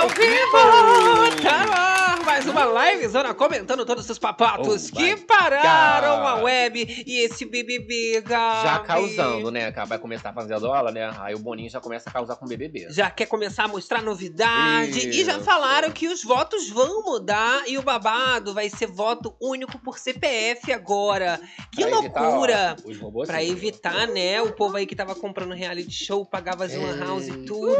ao vivo! Tá no ar, mais uma live comentando todos os papatos Oh que pararam God. a web e esse BBB, Gabi. Já causando, né? Vai começar a fazer a dólar, né? Aí o Boninho já começa a causar com o BBB. Já quer começar a mostrar novidade e já Isso. falaram que os votos vão mudar e o babado vai ser voto único por CPF agora. Que Pra evitar, loucura! ó, robôs Pra evitar, né? O povo aí que tava comprando reality show, pagava as lan house e tudo.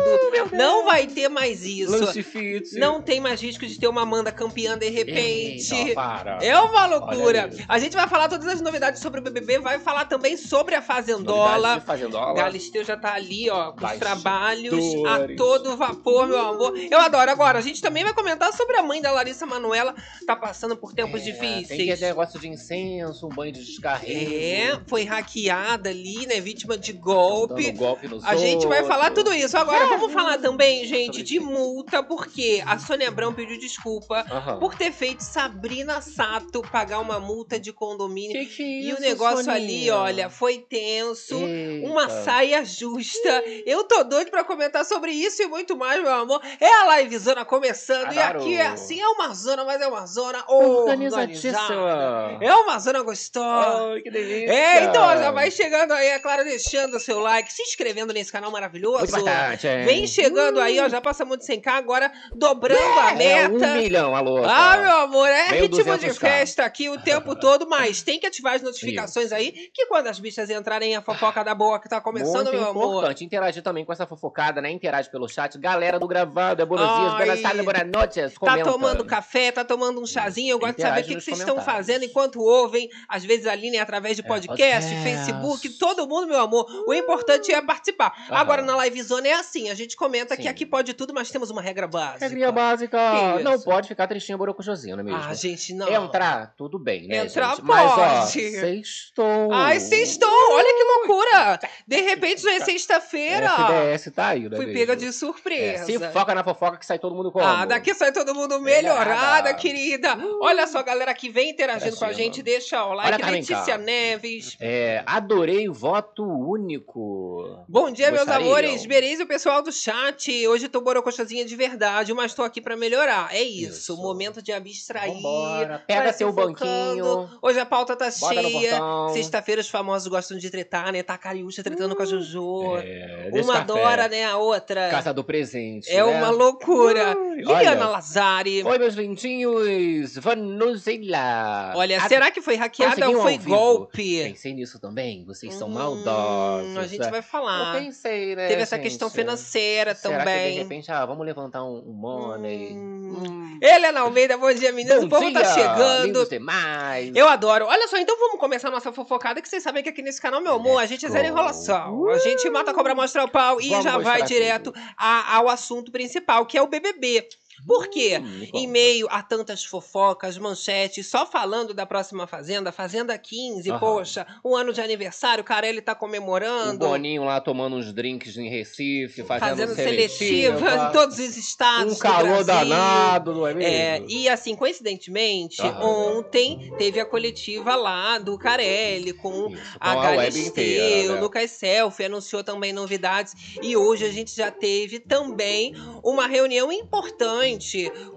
Não vai ter mais isso. Fit. Não tem mais risco de ter uma Amanda campeã de repente. Eita, para. É uma loucura. A gente vai falar todas as novidades sobre o BBB, vai falar também sobre a Fazendola. Fazendola. Galisteu já tá ali, ó, com os trabalhos a todo vapor, meu amor. Eu adoro. Agora, a gente também vai comentar sobre a mãe da Larissa Manuela, tá passando por tempos É, difíceis. Tem que ter negócio de incenso, um banho de descarrego. É, foi hackeada ali, né? Vítima de Dando golpe. golpe nos A gente vai outros. falar tudo isso. Agora, vamos falar também, gente, Sobre de multa, porque a Sônia Abrão pediu desculpa Aham. por ter feito Sabrina Sato pagar uma multa de condomínio. Que que é e isso, o negócio Soninha? ali, olha, foi tenso. Eita. Uma saia justa. Eu tô doido pra comentar sobre isso e muito mais, meu amor. É a livezona começando. E Adoro. aqui é assim, é uma zona, mas é uma zona organizada. Organizadíssima. É uma zona gostosa. Ai, que delícia. É, então já vai chegando aí, é claro, deixando o seu like, se inscrevendo nesse canal maravilhoso. Muito bastante, é. Vem chegando aí, ó, já passamos de 100k, agora dobrando a É meta. um milhão, alô. Ah, meu amor, é ritmo de 200K. festa aqui o tempo todo, mas tem que ativar as notificações aí, que quando as bichas entrarem, a fofoca da boa que tá começando, Muito meu amor. importante interagir também com essa fofocada, né? Interage pelo chat. Galera do gravado, é buenos dias, buenas tardes, buenas noites. Tá Comenta. tomando café, tá tomando um chazinho. Eu gosto de saber o Interage que, que vocês estão fazendo enquanto ouvem. Às vezes ali, né, através de É, podcast, podcast. Facebook, todo mundo, meu amor. O importante é participar. Aham. Agora, na Live Zone é assim: a gente comenta que Sim. aqui pode tudo, mas temos uma regra básica. Regrinha básica. Que Não isso? pode ficar tristinho, borocochosinho, não é mesmo? Ah, gente, não. Entrar, tudo bem, né, Entrar gente? Mas, ó, pode. sextou. Ai, sextou! Olha que loucura! De repente já é sexta-feira. FDS tá aí, né Fui pega de É, surpresa. se foca na fofoca que sai todo mundo como? Ah, daqui sai todo mundo melhorada, Melhorada. querida. Olha só, galera que vem interagindo com a gente, deixa o Olha like. vem Letícia cá. Neves. É, adorei o voto único. Bom dia, meus Gostariam? amores. Bereiz e o pessoal do chat. Hoje tô borocochazinha de verdade, mas tô aqui pra melhorar. É isso, Isso. momento de abstrair. Vambora. Pega vai seu banquinho. Hoje a pauta tá cheia. Sexta-feira os famosos gostam de tretar, né? Tá a Cariúcha tretando com a Jojo. É, uma adora, né? A outra. Casa do presente. É né? uma loucura. Ui, Liliana. Lazari. Oi, meus lindinhos. Vanuzela. Olha, A- será que foi hackeada ou foi golpe? Pensei nisso também. Vocês são Hum, maldosos. A gente vai falar. Eu pensei, né? Teve essa gente? questão financeira Será também. que de repente, ah, vamos levantar um, um money? Hum. Hum. Helena Almeida, bom dia, meninas. Bom o povo tá dia, chegando. lindos demais. Eu adoro. Olha só, então vamos começar a nossa fofocada, que vocês sabem que aqui nesse canal, meu amor, a gente é zero enrolação. A gente mata a cobra, mostra o pau e Vamos já vai direto a- ao assunto principal, que é o BBB. Por quê? Hum, Em meio a tantas fofocas, manchetes, só falando da próxima Fazenda, Fazenda 15, Aham. poxa, um ano de aniversário, o Carelli tá O comemorando. Boninho lá tomando uns drinks em Recife, fazendo, Fazendo seletiva. seletiva em todos os estados. Um calor Brasil. danado, não é mesmo? É, e assim, coincidentemente, Aham. ontem teve a coletiva lá do Carelli com Isso, a Galisteu, o né? Lucas Selfie anunciou também novidades. E hoje a gente já teve também uma reunião importante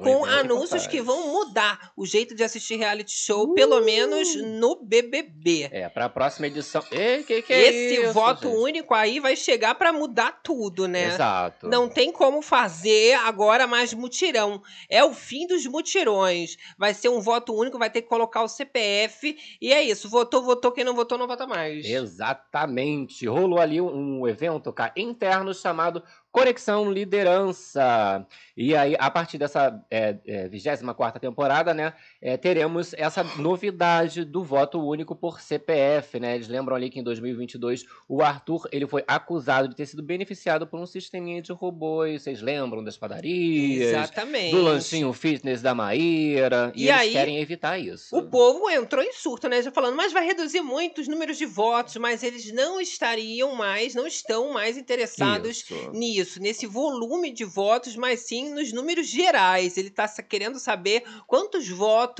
com evento anúncios que vão mudar o jeito de assistir reality show, pelo menos no BBB. É, pra próxima edição. Ei, que que é Esse isso, voto gente? único aí vai chegar pra mudar tudo, né? Exato. Não tem como fazer agora mais mutirão. É o fim dos mutirões. Vai ser um voto único, vai ter que colocar o CPF. E é isso. Votou, votou. Quem não votou, não vota mais. Exatamente. Rolou ali um, um evento cá, interno chamado Conexão Liderança. E aí, a partir dessa é, é, 24 temporada, né, é, teremos essa novidade do voto único por CPF, né? Eles lembram ali que em 2022 o Arthur ele foi acusado de ter sido beneficiado por um sisteminha de robôs. Vocês lembram das padarias? Exatamente. Do lanchinho fitness da Maíra. E, E eles aí, querem evitar isso. O povo entrou em surto, né? Já falando, mas vai reduzir muito os números de votos, mas eles não estariam mais, não estão mais interessados Isso. nisso. nisso, nesse volume de votos, mas sim nos números gerais. Ele está querendo saber quantos votos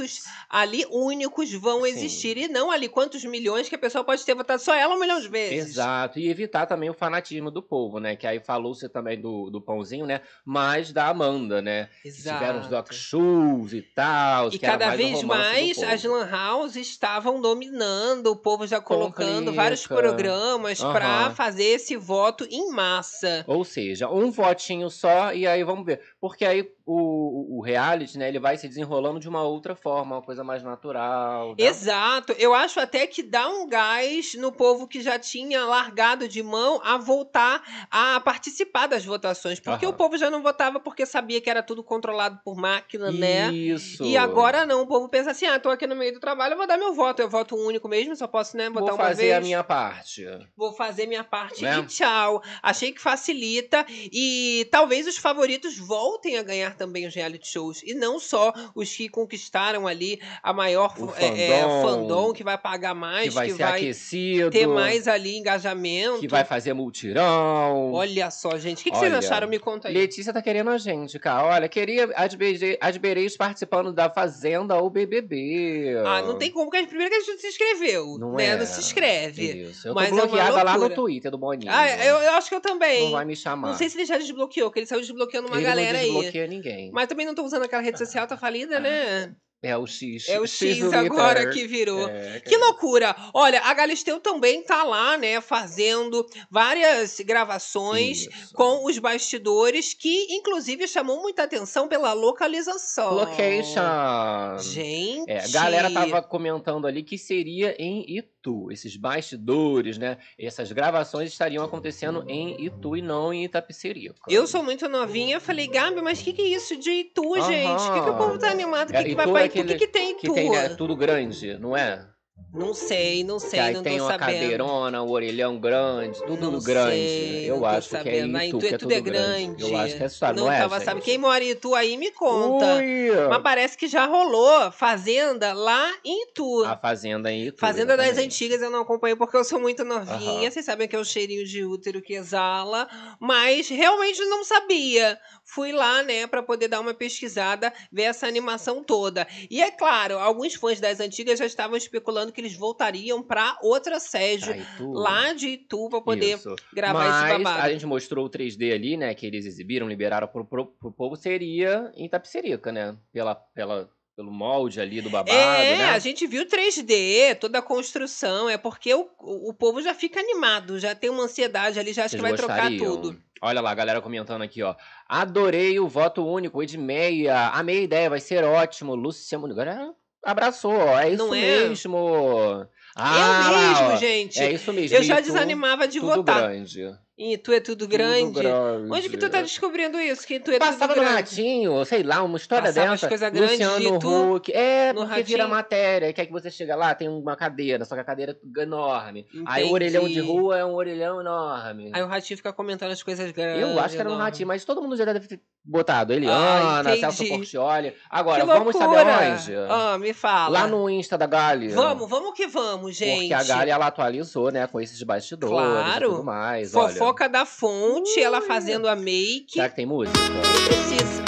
ali únicos vão Sim. existir e não ali quantos milhões que a pessoa pode ter votado só ela um milhão de vezes. Exato, e evitar também o fanatismo do povo, né? Que aí falou-se também do, do pãozinho, né? Mas da Amanda, né? Que tiveram os Exato. doc shows e tal. E cada mais vez mais as lan houses estavam dominando, o povo já colocando vários Complica. programas para Aham. fazer esse voto em massa. Ou seja, um votinho só e aí vamos ver. Porque aí o, o reality, né, ele vai se desenrolando de uma outra forma, uma coisa mais natural. né? Exato. Eu acho até que dá um gás no povo que já tinha largado de mão a voltar a participar das votações. Porque Aham. o povo já não votava porque sabia que era tudo controlado por máquina, né? Isso. E agora não, o povo pensa assim: ah, tô aqui no meio do trabalho, eu vou dar meu voto. Eu voto único mesmo, só posso, né, votar vou fazer vez. a minha parte. Vou fazer minha parte Né? e tchau. Achei que facilita e talvez os favoritos voltem a ganhar também os reality shows e não só os que conquistaram ali a maior O é, é, fandom, fandom que vai pagar mais, que vai que ser vai aquecido. ter mais ali engajamento. Que vai fazer multirão. Olha só, gente, o que, que vocês Olha, acharam? Me conta aí. Letícia tá querendo a gente, cara. Olha, queria Bereis participando da Fazenda ou BBB. Ah, não tem como, porque primeiro que a gente se inscreveu, Não né? é. Não se inscreve. Isso. Eu Mas é tô bloqueada lá no. Twitter do Boninho. Ah, eu, eu acho que eu também. Não vai me chamar. Não sei se ele já desbloqueou, porque ele saiu desbloqueando uma Ele galera não aí. desbloqueia ninguém. Mas também não tô usando aquela rede social, tá falida, né? É o X. É o X do agora Twitter. que virou. É, Que loucura! Olha, a Galisteu também tá lá, né, fazendo várias gravações Isso. com os bastidores, que inclusive chamou muita atenção pela localização. Location. Gente. É, a galera tava comentando ali que seria em Itu. Esses bastidores, né? Essas gravações estariam acontecendo em Itu e não em Itapecerica. Eu sou muito novinha, falei, Gabi, mas o que, que é isso de Itu, gente? O que, que o povo tá animado? O que, É, que vai Itu pra é Itu? O aquele que, que tem Que Itu? tem, né? Tudo grande, não é? Não sei, não sei, aí não tem tô uma sabendo. cadeirona, o orelhão grande, tudo Não grande. sei, eu não tô acho que é sabendo. Itu, Itu que é tudo é grande. Eu acho que é história, não não, é, tava sabendo. Quem mora em Itu aí me conta. Ui! Mas parece que já rolou fazenda lá em Itu. A fazenda em Itu. Fazenda das exatamente. antigas eu não acompanho porque eu sou muito novinha. Aham. Vocês sabem que é o cheirinho de útero que exala. Mas realmente não sabia. Fui lá, né, pra poder dar uma pesquisada, ver essa animação toda. E é claro, alguns fãs das antigas já estavam especulando que eles voltariam pra outra sede lá de Itu pra poder Isso. gravar Mas esse babado. a gente mostrou o 3D ali, né? Que eles exibiram, liberaram pro, pro, pro povo, seria em Tapicerica, né? Pela, pela, pelo molde ali do babado, É, né? a gente viu 3D, toda a construção, é porque o, o, povo já fica animado, já tem uma ansiedade ali, já acha Vocês que vai trocar gostariam? tudo. Olha lá, a galera comentando aqui, ó. Adorei o voto único, Edmeia. Amei a ideia, vai ser ótimo. Luciano. Agora abraçou, ó. É isso Não é? mesmo. Ah, eu lá, mesmo, ó. gente. É isso mesmo. eu já desanimava de tudo votar. grande. E tu é tudo grande. Tudo grande. Onde que tu tá descobrindo isso? Que tu é Passava tudo no grande. Ratinho, sei lá, uma história Passava as dessa. coisas grandes de Luciano tu Huck. É, no porque vira Ratinho? matéria. Quer que você chega lá, tem uma cadeira, só que a cadeira é enorme. Aí o Entendi. orelhão de rua é um orelhão enorme. Aí o Ratinho fica comentando as coisas grandes. Eu acho que era no enormes. Ratinho, mas todo mundo já deve ter botado. Ah, Eliana, Celso entendi. Portioli. Agora, que vamos saber onde? Ah, me fala. Lá no Insta da Gali. Vamos, vamos que vamos, gente. Porque a Gali, ela atualizou, né, com esses bastidores Claro. e tudo mais. olha. Fofoca da fonte, ela fazendo a make. Será que tem música? Não precisa.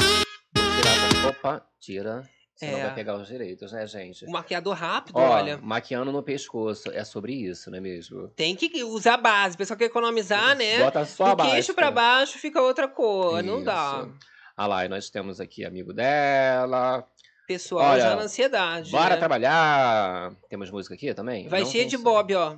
Tirar, opa, tira. Senão É. vai pegar os direitos, né, gente? O maquiador rápido, Ó, olha. maquiando no pescoço. É sobre isso, não é mesmo? Tem que usar base. O pessoal quer economizar, né? Bota só Do abaixo. queixo pra baixo fica outra cor. Não dá. Isso. Ah lá, e nós temos aqui amigo dela. Pessoal Olha, já na ansiedade. Bora né? trabalhar. Temos música aqui também? Vai Não cheio de bob, ó.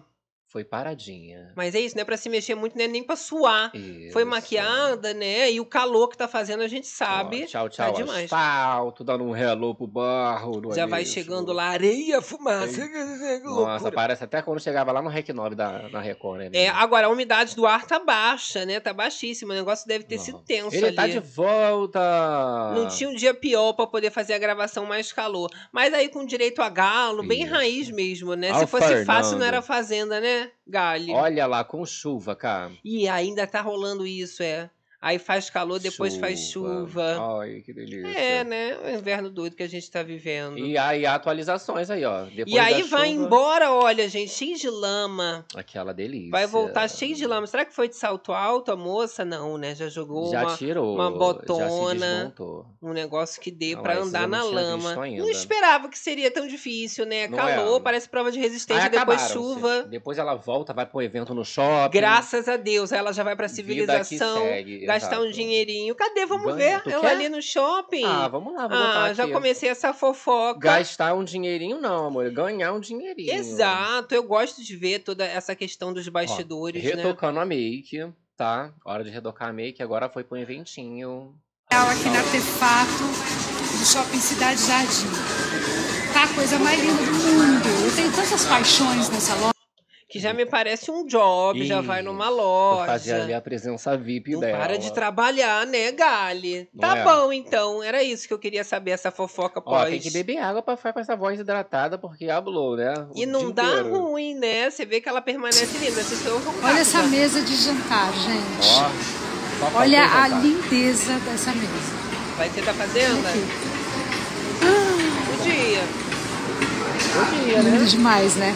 Foi paradinha. Mas é isso, não é pra se mexer muito, né? Nem pra suar. Foi Isso. maquiada, né? E o calor que tá fazendo, a gente Ó, sabe. tchau, tá tchau. demais. asfalto, dando um hello pro barro. é Já vai mesmo? chegando lá, areia, fumaça. Nossa, parece até quando chegava lá no Rec 9 da, na Record, né? É, agora a umidade do ar tá baixa, né? Tá baixíssima. O negócio deve ter Não. sido tenso Ele ali. tá de volta! Não tinha um dia pior pra poder fazer a gravação mais calor. Mas aí com direito a galo, bem Isso. raiz mesmo, né? Ao Se fosse fácil, não Fernando. era fazenda, né, Gali? Olha lá, com chuva, cara. E ainda tá rolando isso, é. Aí faz calor, depois faz chuva. Ai, que delícia. É, né? O inverno doido que a gente tá vivendo. E aí atualizações aí, ó. Depois E aí vai chuva, embora, olha, gente, cheio de lama. Aquela delícia. Vai voltar cheio de lama. Será que foi de salto alto a moça? Não, né? Já jogou Já uma, tirou. uma botona. um negócio que dê esses andar na lama. Não esperava que seria tão difícil, né? Não Calor, é. parece prova de Aí resistência, depois acabaram-se. chuva. Depois ela volta, vai pro evento no shopping. Graças a Deus, aí ela já vai pra Vida que civilização, segue, gastar um dinheirinho. Cadê? Vamos Ganha. ver Tu ela quer? ali no shopping. Ah, vamos lá, vou Ah, botar já aqui. comecei essa fofoca. Gastar um dinheirinho não, amor. Ganhar um dinheirinho. Exato, eu gosto de ver toda essa questão dos Ó, bastidores, né? retocando a make, tá? Hora de retocar a make, agora foi pro eventinho. aqui na Artefato do Shopping Cidade Jardim. Tá a coisa mais linda do mundo. Eu tenho tantas paixões nessa loja. Que já me parece um job, já vai numa Isso. loja. Fazer ali a presença VIP Não dela. para de trabalhar, né, Gali? Não Tá é? bom, então. Era isso que eu queria saber, essa fofoca Ó, pós. tem que beber água pra ficar com essa voz hidratada, porque hablou, né? O E não dia dá inteiro. ruim, né? Você vê que ela permanece linda. Vocês estão Olha essa já. mesa de jantar, gente. Ó, Olha a jantar. lindeza dessa mesa. Vai ter da fazenda? Aqui. Podia. Podia, né? Lindo demais, né?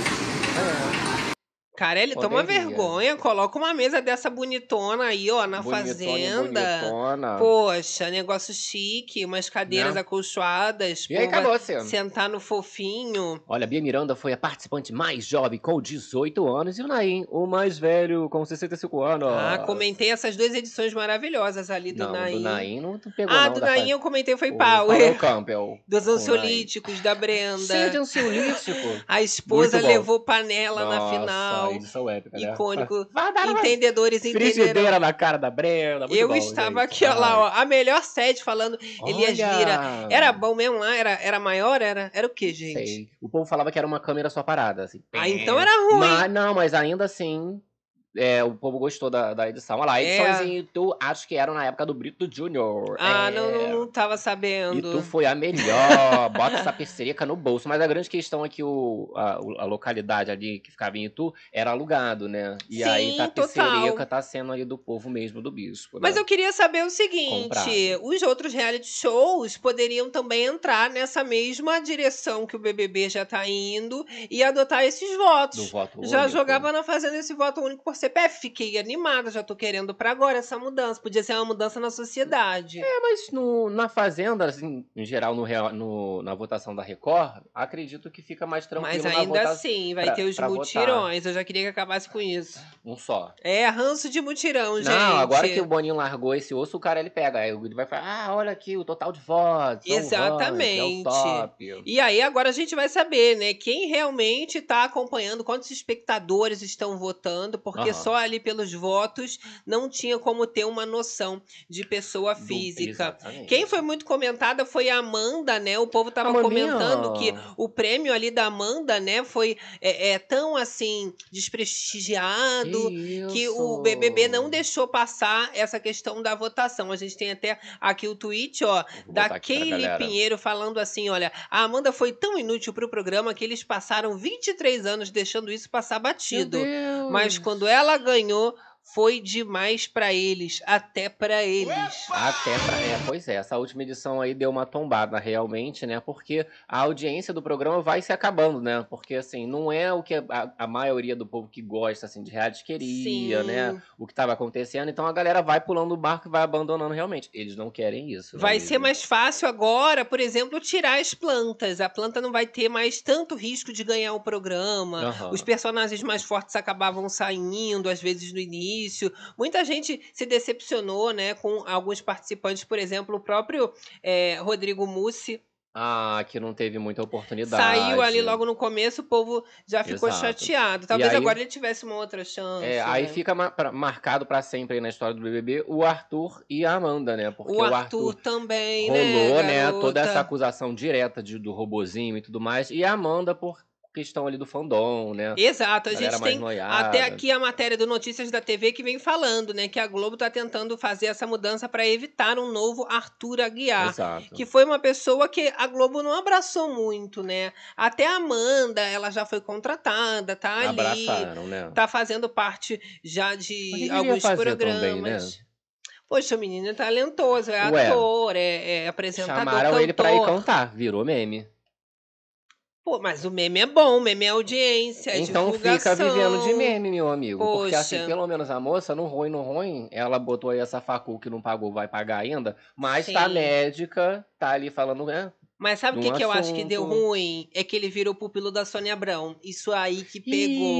Carelli, toma Poderia. vergonha. Coloca uma mesa dessa bonitona aí, ó, na Bonitona, fazenda. bonitona. Poxa, negócio chique, umas cadeiras Né? acolchoadas. E aí, acabou você. sentar no fofinho. Olha, Bia Miranda foi a participante mais jovem, com 18 anos, e o Naim, o mais velho, com 65 anos. Ah, comentei essas duas edições maravilhosas ali do não, Naim. do Naim não pegou Ah, não, do Naim eu comentei foi o Power. Paulo Campbell. Dos ansiolíticos da Naim. Cheio Brenda. de ansiolítico. A esposa levou panela na Nossa, final. Eles são épicos, né? Icônico. Entendedores entenderão. frigideira na cara da Brenda. muito Eu bom, estava gente. aqui, ó lá, ó, a melhor sede falando Elias Olha! Lira. Era bom mesmo lá? Era, era maior? Era, era o que, gente? Sei. O povo falava que era uma câmera só parada, assim. Ah, então era ruim. Mas, não, mas ainda assim, é, o povo gostou da, da edição. Olha lá, É. edições em Itu, acho que eram na época do Brito Júnior. Ah, É. não, não, tava sabendo. Itu foi a melhor. Bota essa percereca no bolso. Mas a grande questão é que o, a, a localidade ali que ficava em Itu era alugado, né? E Sim, aí tá total. percereca tá sendo aí do povo mesmo, do bispo. Mas né? eu queria saber o seguinte: Comprado. os outros reality shows poderiam também entrar nessa mesma direção que o BBB já tá indo e adotar esses votos. Do voto Já único. jogava na Fazenda esse voto único por CPF. Fiquei animada, já tô querendo pra agora essa mudança. Podia ser uma mudança na sociedade. É, mas no, na Fazenda, assim, em geral, no, no- na votação da Record, acredito que fica mais tranquilo Mas ainda assim, vai pra- ter os pra votar. mutirões. Eu já queria que acabasse com isso. Um só. É, ranço de mutirão, gente. Não, agora que o Boninho largou esse osso, o cara ele pega. Aí ele vai falar: ah, olha aqui o total de votos. são Exatamente. votos, é o top. E aí agora a gente vai saber, né, quem realmente está acompanhando, quantos espectadores estão votando, porque Aham. só ali pelos votos não tinha como ter uma noção de pessoa Do- física. exatamente. Quem foi muito comentada foi a Amanda, né? O povo tava comentando que o prêmio ali da Amanda, né, foi é, é, tão assim desprestigiado que o isso? BBB não deixou passar essa questão da votação. A gente tem até aqui o tweet, ó, da Kaylee. Pinheiro falando assim, olha, a Amanda foi tão inútil pro programa que eles passaram 23 anos deixando isso passar Meu batido. Deus. Mas quando ela ganhou, foi demais pra eles, até pra eles. Até pra. É, pois é, essa última edição aí deu uma tombada realmente, né? Porque a audiência do programa vai se acabando, né? Porque, assim, não é o que a, a maioria do povo que gosta, assim, de reality queria, Sim. né? O que tava acontecendo. Então a galera vai pulando o barco e vai abandonando realmente. Eles não querem isso. né, Vai amigo? ser mais fácil agora, por exemplo, tirar as plantas. A planta não vai ter mais tanto risco de ganhar o programa. Aham. Os personagens mais fortes acabavam saindo, às vezes no início. Muita gente se decepcionou, né, com alguns participantes, por exemplo, o próprio é, Rodrigo Mussi Ah, que não teve muita oportunidade. saiu ali logo no começo, o povo já ficou Exato. chateado. Talvez aí- agora ele tivesse uma outra chance. É, aí né? fica ma- pra- marcado pra sempre aí na história do BBB o Arthur e a Amanda, né? Porque o Arthur, também, rolou, né, né, toda essa acusação direta de, do robozinho e tudo mais. E a Amanda por questão ali do fandom, né? Exato, a Galera gente tem noiada. até aqui a matéria do Notícias da TV que vem falando, né, que a Globo tá tentando fazer essa mudança para evitar um novo Arthur Aguiar. Exato. Que foi uma pessoa que a Globo não abraçou muito, né? Até a Amanda, ela já foi contratada, tá ali. Abraçaram, né? Tá fazendo parte já de alguns programas. também, né? Poxa, o menino é talentoso, é Ué. ator, é, é apresentador, Chamaram ele pra ir cantor. cantar, virou meme. Pô, mas o meme é bom, o meme é audiência, é Então fica vivendo de meme, meu amigo. Porque assim, Poxa. pelo menos a moça, no ruim, no ruim, ela botou aí essa facul que não pagou, vai pagar ainda. Mas tá Sim. médica, tá ali falando, né? Mas sabe o que, que eu acho que deu ruim? É que ele virou pupilo da Sônia Abrão. Isso aí que Ih,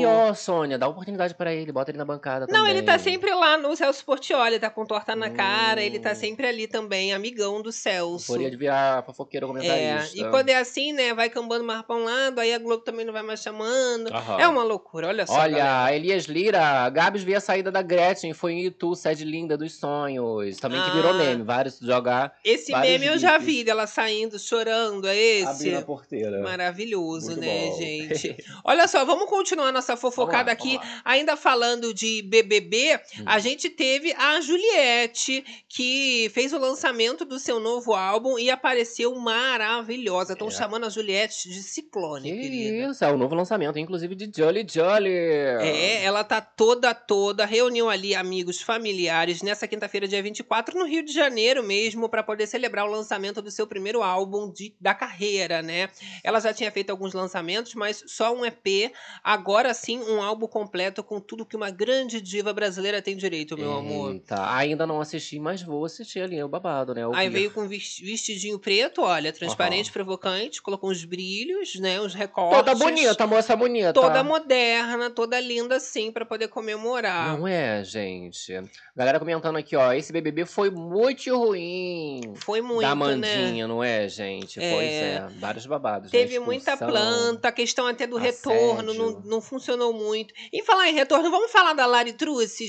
pegou. ó, Sônia, dá oportunidade pra ele, bota ele na bancada Não, também. ele tá sempre lá no Celso Portioli, tá com torta na cara, ele tá Hum. sempre ali também, amigão do Celso. Poderia virar fofoqueiro É, comentarista. e quando é assim, né, vai cambando mais pra um lado, aí a Globo também não vai mais chamando. Aham. É uma loucura, olha só. Olha, galera. Elias Lira, Gabs vê a saída da Gretchen, foi em Itu, sede linda dos sonhos. Também que virou Ah. meme, vários jogar, Esse vários meme eu já vi dela saindo, chorando, é esse? abrindo a porteira. Maravilhoso, Muito né, bom. gente? Olha só, vamos continuar nossa fofocada lá, aqui. Ainda falando de BBB, Hum. a gente teve a Juliette, que fez o lançamento do seu novo álbum e apareceu maravilhosa. Estão É. chamando a Juliette de Ciclone, Que querida. isso, é o novo lançamento, inclusive de Jolly Jolly. É, ela tá toda, toda, reuniu ali amigos, familiares, nessa quinta-feira, dia 24, no Rio de Janeiro mesmo, para poder celebrar o lançamento do seu primeiro álbum de, da carreira, né? Ela já tinha feito alguns lançamentos, mas só um EP, agora sim um álbum completo com tudo que uma grande diva brasileira tem direito, meu amor. Eita, ainda não assisti, mas vou assistir ali, é o babado, né? Aí Ouvir. veio com vestidinho preto, olha, transparente, provocante, colocou uns brilhos, né, uns recortes. Toda bonita, moça bonita. Toda moderna, toda linda, assim, pra poder comemorar. Não é, gente? Galera comentando aqui, ó, esse BBB foi muito ruim. Foi muito, da né? Mandinha, não é, gente? Pois É. é, vários babados. né? Teve muita Expulsão. planta, a questão até do retorno não, assédio. não funcionou muito. Em falar em retorno, vamos falar da Lari Truce, Quem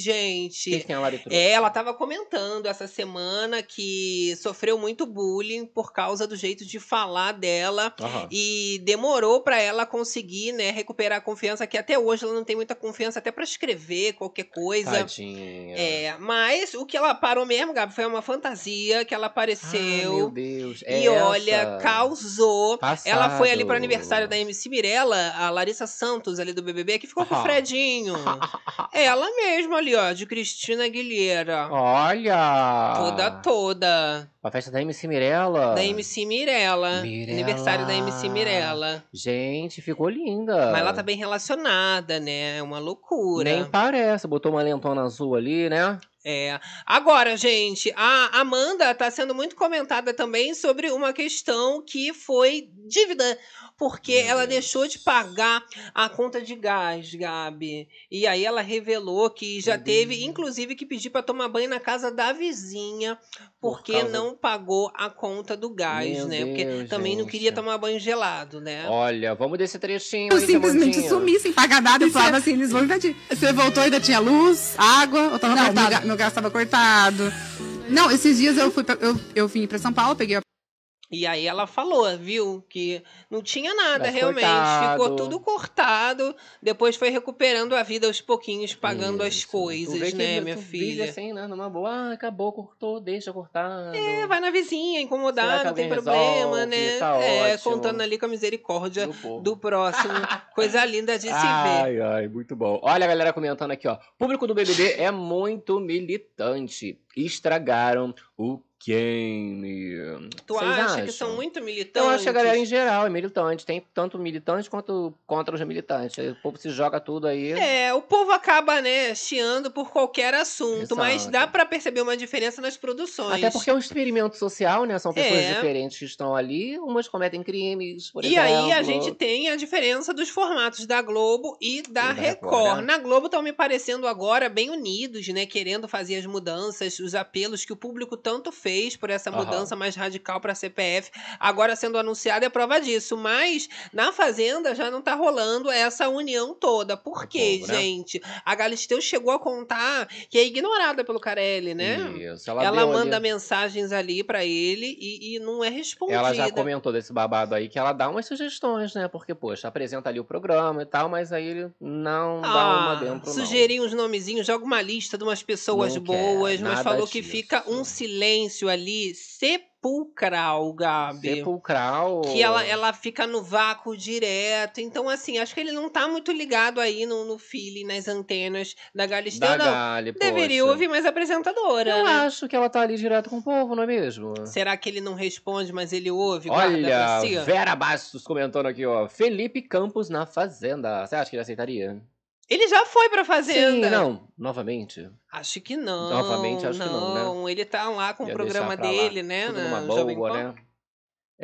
gente. tem a Lari Truce? É, ela tava comentando essa semana que sofreu muito bullying por causa do jeito de falar dela. Aham. E demorou pra ela conseguir, né, recuperar a confiança, que até hoje ela não tem muita confiança até pra escrever qualquer coisa. Tadinha. É, mas o que ela parou mesmo, Gabi, foi uma fantasia que ela Ah, apareceu. meu Deus. É e olha, causou. Ela foi ali pro Passado. aniversário da MC Mirella, a Larissa Santos ali do BBB, que ficou com o. Fredinho. Ela mesma ali, ó, de Cristina Aguilera. Olha! Toda, toda. A festa da MC Mirella. Da MC Mirella. Mirella. Aniversário da MC Mirella. Gente, ficou linda. Mas ela tá bem relacionada, né? É uma loucura. Nem parece. Botou uma lentona azul ali, né? É. Agora, gente, a Amanda tá sendo muito comentada também sobre uma questão que foi dívida. Porque Meu ela Deus. deixou de pagar a conta de gás, Gabi. E aí ela revelou que já Meu teve, Deus. inclusive, que pedir pra tomar banho na casa da vizinha, Por porque causa- não pagou a conta do gás, Meu né? Porque Deus, também não gente. queria tomar banho gelado, né? Olha, vamos desse trechinho Eu aí, simplesmente sumi sem pagar nada. Eu falava assim, eles vão invadir. Você voltou e ainda tinha luz, água, ou tava Não, cortado? meu gás tava cortado. Não, esses dias eu fui pra, eu, eu vim pra São Paulo, peguei a E aí ela falou, viu, que não tinha nada Mas realmente, cortado. ficou tudo cortado. Depois foi recuperando a vida aos pouquinhos, pagando as Isso. Tu coisas, vê que né, minha filha? Assim, né? Numa boa. Ah, acabou, cortou, deixa cortado. É, vai na vizinha, incomodar, não tem problema, resolve? né? Tá é, ótimo. contando ali com a misericórdia Do do próximo. Coisa linda de se ver. Ai, ai, muito bom. Olha a galera comentando aqui, ó. Público do BBB é muito militante. Estragaram o game. Tu Vocês acha acham? que são muito militantes? Eu acho que a galera em geral é militante. Tem tanto militante quanto contra os militantes. O povo se joga tudo aí. É, o povo acaba, né, chiando por qualquer assunto, mas Exato. dá pra perceber uma diferença nas produções. Até porque é um experimento social, né? São pessoas É. diferentes que estão ali. Umas cometem crimes, por E exemplo. aí a gente tem a diferença dos formatos da Globo e da, da Record. Record, né? Na Globo estão me parecendo agora bem unidos, né? Querendo fazer as mudanças, os apelos que o público tanto fez por essa mudança mais radical para a CPF. Agora sendo anunciada é prova disso. Mas na Fazenda já não tá rolando essa união toda. Por quê, né? gente? A Galisteu chegou a contar que é ignorada pelo Carelli, né? Isso. Ela, Ela, manda ali- mensagens ali para ele e, e não é respondida. Ela já comentou desse babado aí que ela dá umas sugestões, né? Porque, poxa, apresenta ali o programa e tal, mas aí ele não dá uma Ah, dentro, sugerir uns nomezinhos, joga uma lista de umas pessoas Não quer, boas, mas nada falou que disso. fica um silêncio início ali sepulcral, Gabi. Sepulcral. Que ela, ela fica no vácuo direto. Então, assim, acho que ele não tá muito ligado aí no, no feeling, nas antenas da Galisteu, da não. Gali, Deveria poxa. ouvir mais apresentadora, Eu né? acho que ela tá ali direto com o povo, não é mesmo? Será que ele não responde, mas ele ouve? Olha, si? Vera Bastos comentando aqui, ó. Felipe Campos na Fazenda. Você acha que ele aceitaria? Ele já foi pra Fazenda. Sim, não. Novamente. Acho que não. Novamente, acho que não, Ele tá lá com o Ia programa deixar pra lá. dele, né? Tudo na numa Jovem boa, Pan. né?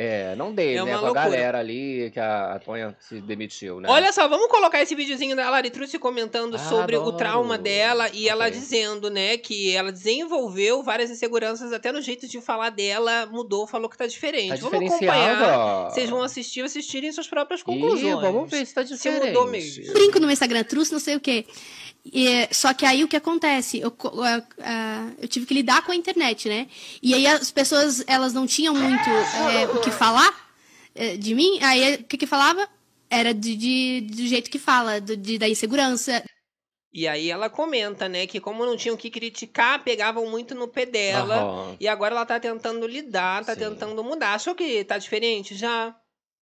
É, não dele, É né? uma Com a loucura. galera ali que a, a Tonha se demitiu, né? Olha só, vamos colocar esse videozinho da Laritruce comentando Ah, sobre o adoro. trauma dela e ela Ok. dizendo, né, que ela desenvolveu várias inseguranças até no jeito de falar dela, mudou, falou que tá diferente. Tá vamos acompanhar. Vocês vão assistir, assistirem suas próprias conclusões. Ih, vamos ver se tá Se diferente. mudou mesmo. brinco no meu Instagram, truce, não sei o quê. E, só que aí o que acontece? Eu, ah, eu tive que lidar com a internet, né? E aí as pessoas, elas não tinham muito eh, o que falar eh, de mim. Aí o que que falava? Era de, de- do jeito que fala, do- de, da insegurança. E aí ela comenta, né, que como não tinham que criticar, pegavam muito no pé dela. Aham. E agora ela tá tentando lidar, tá Sim. tentando mudar. Achou que tá diferente já?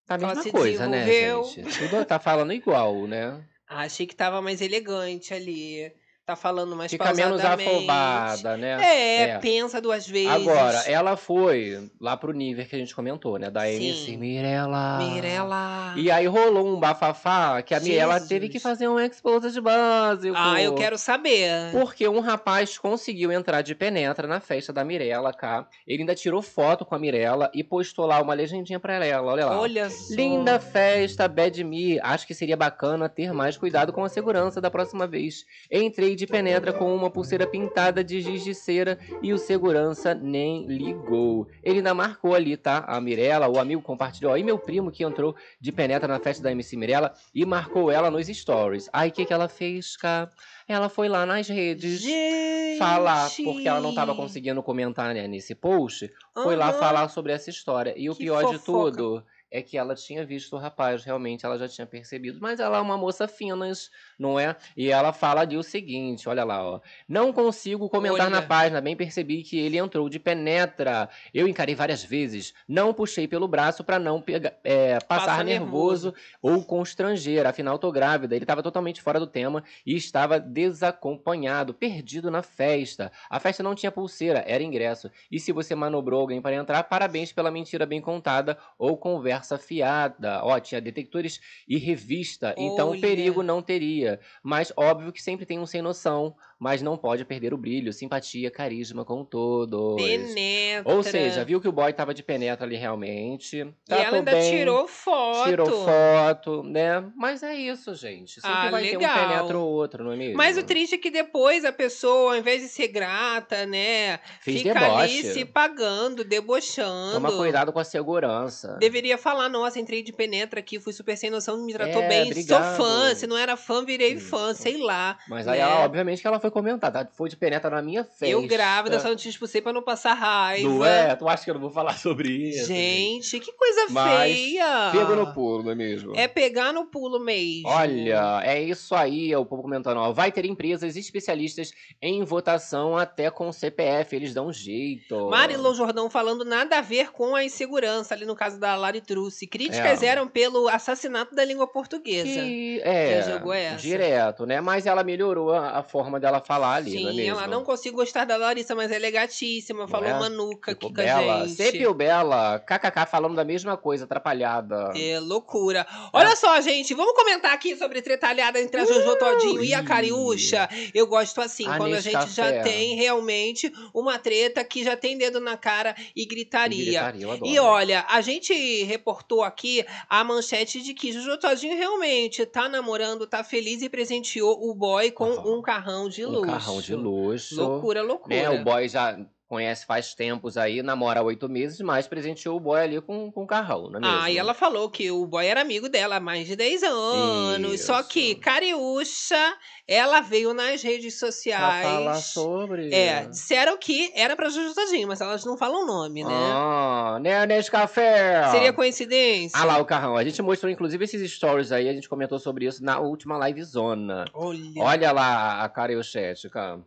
Tá a mesma coisa, né, gente? Tudo tá falando igual, né? Ah, achei que tava mais elegante ali. Tá falando mais Fica menos afobada, né? É, É. pensa duas vezes. Agora, ela foi lá pro nível que a gente comentou, né? Da Sim. MC Mirella. Mirella. E aí rolou um bafafá que a Mirella Jesus. teve que fazer um exposed de básico. Ah, eu quero saber. Porque um rapaz conseguiu entrar de penetra na festa da Mirella, cá. Ele ainda tirou foto com a Mirella e postou lá uma legendinha pra ela. Olha lá. Olha só. Linda festa, Bad Me. Acho que seria bacana ter mais cuidado com a segurança da próxima vez. Entrei de penetra com uma pulseira pintada de giz de cera e o segurança nem ligou. Ele ainda marcou ali, tá? A Mirella, o amigo compartilhou. Aí meu primo que entrou de penetra na festa da MC Mirella e marcou ela nos stories. Aí o que, que ela fez, cá? Ela foi lá nas redes. Gente. Falar, porque ela não estava conseguindo comentar né, nesse post, foi lá Aham. falar sobre essa história. E o Que pior de fofoca. tudo é que ela tinha visto o rapaz, realmente ela já tinha percebido. Mas ela é uma moça finas, não é? E ela fala ali o seguinte: olha lá, ó. Não consigo comentar na Olha. página, bem percebi que ele entrou de penetra. Eu encarei várias vezes, não puxei pelo braço para não pega- é, passar Passa nervoso ou constranger. Afinal, tô grávida. Ele estava totalmente fora do tema e estava desacompanhado, perdido na festa. A festa não tinha pulseira, era ingresso. E se você manobrou alguém para entrar, parabéns pela mentira bem contada ou conversa fiada. Ó, tinha detectores e revista, então Olha. perigo não teria. Mas óbvio que sempre tem um sem noção, mas não pode perder o brilho, simpatia, carisma com todos. Penetra. Ou seja, viu que o boy tava de penetra ali realmente. E Tratou ela ainda bem, tirou foto. Tirou foto, né? Mas é isso, gente. Sempre Ah, vai ter um legal. penetra ou outro, não é mesmo? Mas o triste é que depois a pessoa, ao invés de ser grata, né, Fiz fica ali deboche. se pagando, debochando. Toma cuidado com a segurança. Deveria falar, nossa, entrei de penetra aqui, fui super sem noção, me tratou É, bem, obrigado. sou fã, se não era fã, virei fã, sei lá. Mas aí, né? ela, obviamente, que ela foi comentar, tá? Foi de penetra na minha festa. Eu grávida, só não te expulsei pra não passar raiva. Não é? Tu acha que eu não vou falar sobre isso? Gente, que coisa Mas feia. Pego no pulo, não é mesmo? É pegar no pulo mesmo. Olha, é isso aí, é o povo comentando. Ó, vai ter empresas especialistas em votação até com CPF, eles dão um jeito. Marilô Jordão falando nada a ver com a insegurança, ali no caso da Lari Truce. Críticas É. eram pelo assassinato da língua portuguesa. Que, é, Já jogou essa? direto, né? Mas ela melhorou a, a forma dela falar ali, não é Sim, mesmo? ela não consigo gostar da Larissa, mas ela é gatíssima. Falou é? manuca aqui Ficou com a bela. gente. Sepio Bela, kkk, falando da mesma coisa, atrapalhada. É loucura. Olha só, gente, vamos comentar aqui sobre tretalhada entre a Jojo Todinho e a Cariúcha. Eu gosto assim, Ah, quando a gente já café. tem realmente uma treta que já tem dedo na cara e E gritaria. gritaria, eu adoro. E olha, a gente reportou aqui a manchete de que Jojo Todinho realmente tá namorando, tá feliz e presenteou o boy com Aham. um carrão de um luxo. carrão de luxo. Loucura, loucura. Né? O boy já conhece faz tempos aí, namora há oito meses, mas presenteou o boy ali com, com carrão, não é mesmo? Ah, e ela falou que o boy era amigo dela há mais de 10 anos. Só Isso. que Cariúcha, ela veio nas redes Pra sociais. falar sobre. É, disseram que era pra Juju Todinho, mas elas não falam o nome, né? Ah, né, nesse café. Seria coincidência? Ah lá, o carrão. A gente mostrou, inclusive, esses stories aí, a gente comentou sobre isso na última live zona. Olha. Olha lá a cara o chat, cara.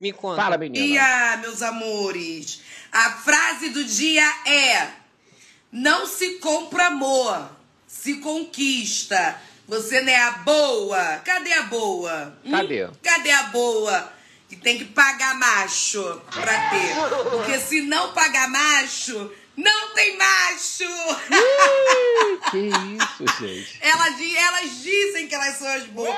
Me conta. Fala, menina. Dia, meus amores. A frase do dia é: Não se compra amor, se conquista. Você não é a boa? Cadê a boa? Hum? Cadê? Cadê a boa? Que tem que pagar macho pra ter. Porque se não pagar macho, não tem macho! Que isso, gente. Elas, elas dizem que elas são as boas.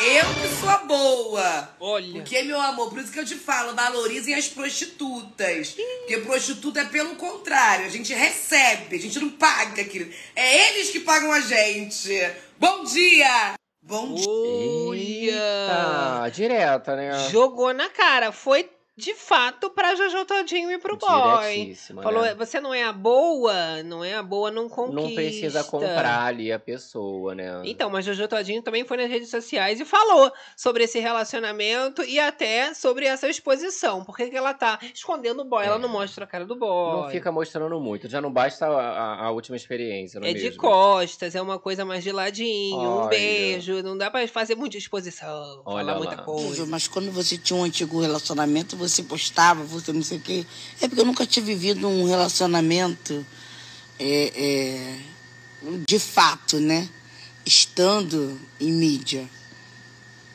Eu que sou a boa. Olha. Porque, meu amor, por isso que eu te falo, valorizem as prostitutas. Porque prostituta é pelo contrário, a gente recebe, a gente não paga, querido. É eles que pagam a gente. Bom dia! Bom dia. Olha. Tá, direta, né? Jogou na cara. Foi de fato pra Jojo Todinho e pro boy. Falou, né? você não é a boa, não é a boa, não conquista. Não precisa comprar ali a pessoa, né? Então, mas Jojo Todinho também foi nas redes sociais e falou sobre esse relacionamento e até sobre essa exposição. Por que ela tá escondendo o boy? Ela É. não mostra a cara do boy. Não fica mostrando muito. Já não basta a, a- a última experiência, não é, É de costas, é uma coisa mais de ladinho, um Olha. beijo. Não dá pra fazer muita exposição, Olha falar lá. muita coisa. Mas quando você tinha um antigo relacionamento, você postava, você não sei o quê. É porque eu nunca tinha vivido um relacionamento é, é, de fato, né? Estando em mídia.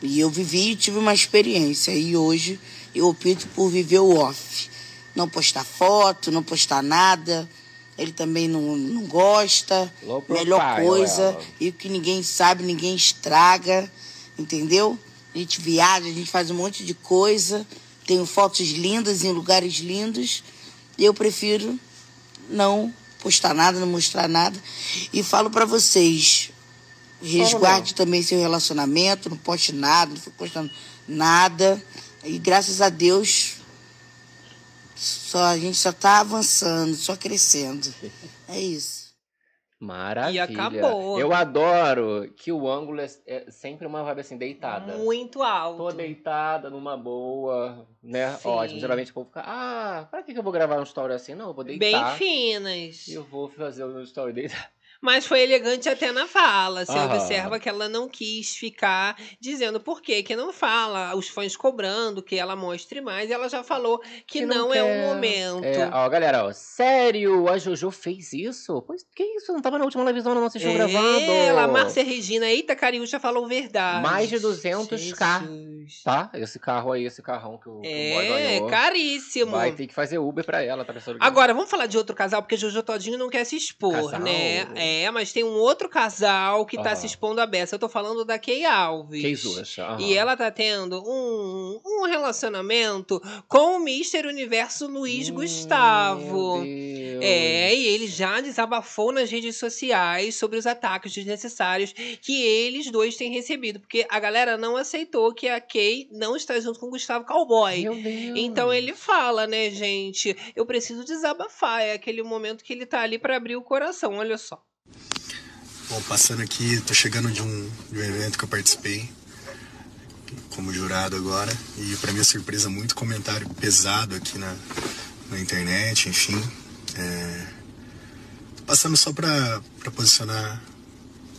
E eu vivi e tive uma experiência. E hoje eu opto por viver o off. Não postar foto, não postar nada. Ele também não, não gosta. Low Melhor profile, coisa. ela. E o que ninguém sabe, ninguém estraga. Entendeu? A gente viaja, a gente faz um monte de coisa. Tenho fotos lindas em lugares lindos. Eu prefiro não postar nada, não mostrar nada. E falo pra vocês, resguarde também seu relacionamento, não poste nada, não fique postando nada. E graças a Deus, só, a gente só tá avançando, só crescendo. É isso. Maravilha. E acabou. Eu adoro que o ângulo é, é sempre uma vibe assim, deitada. Muito alto. Tô deitada numa boa, né? Sim. Ótimo. Geralmente o povo fica, ah, pra que que eu vou gravar um story assim? Não, eu vou Bem deitar. finas. E eu vou fazer o meu story deitar. Mas foi elegante até na fala. Você Aham. observa que ela não quis ficar dizendo por quê que não fala, os fãs cobrando que ela mostre mais. E ela já falou que, Que não, é o momento. É, ó, galera, ó, sério, a Jojo fez isso? Pois que isso? Não tava na última livezão, não assistiu gravando. É, ela, Márcia Regina, eita, Cariúcha falou verdade. Mais de 200k. Jesus. Tá? Esse carro aí, esse carrão que o, que o É, caríssimo. Vai ter que fazer Uber pra ela, tá Agora, vamos falar de outro casal, porque Jojo Todinho não quer se expor, Casal? né? É, mas tem um outro casal que tá Aham. se expondo a beça. Eu tô falando da Kay Alves. Que Xuxa, aham. E ela tá tendo um, um relacionamento com o Mister Universo Luiz Hum, Gustavo. É, e ele já desabafou nas redes sociais sobre os ataques desnecessários que eles dois têm recebido. Porque a galera não aceitou que a Kay não está junto com o Gustavo Cowboy. Meu Deus. Então ele fala, né, gente? Eu preciso desabafar. É aquele momento que ele tá ali pra abrir o coração, olha só. Bom, passando aqui, tô chegando de um, de um evento que eu participei como jurado agora. E para minha surpresa muito comentário pesado aqui na, na internet, enfim. É, passando só para posicionar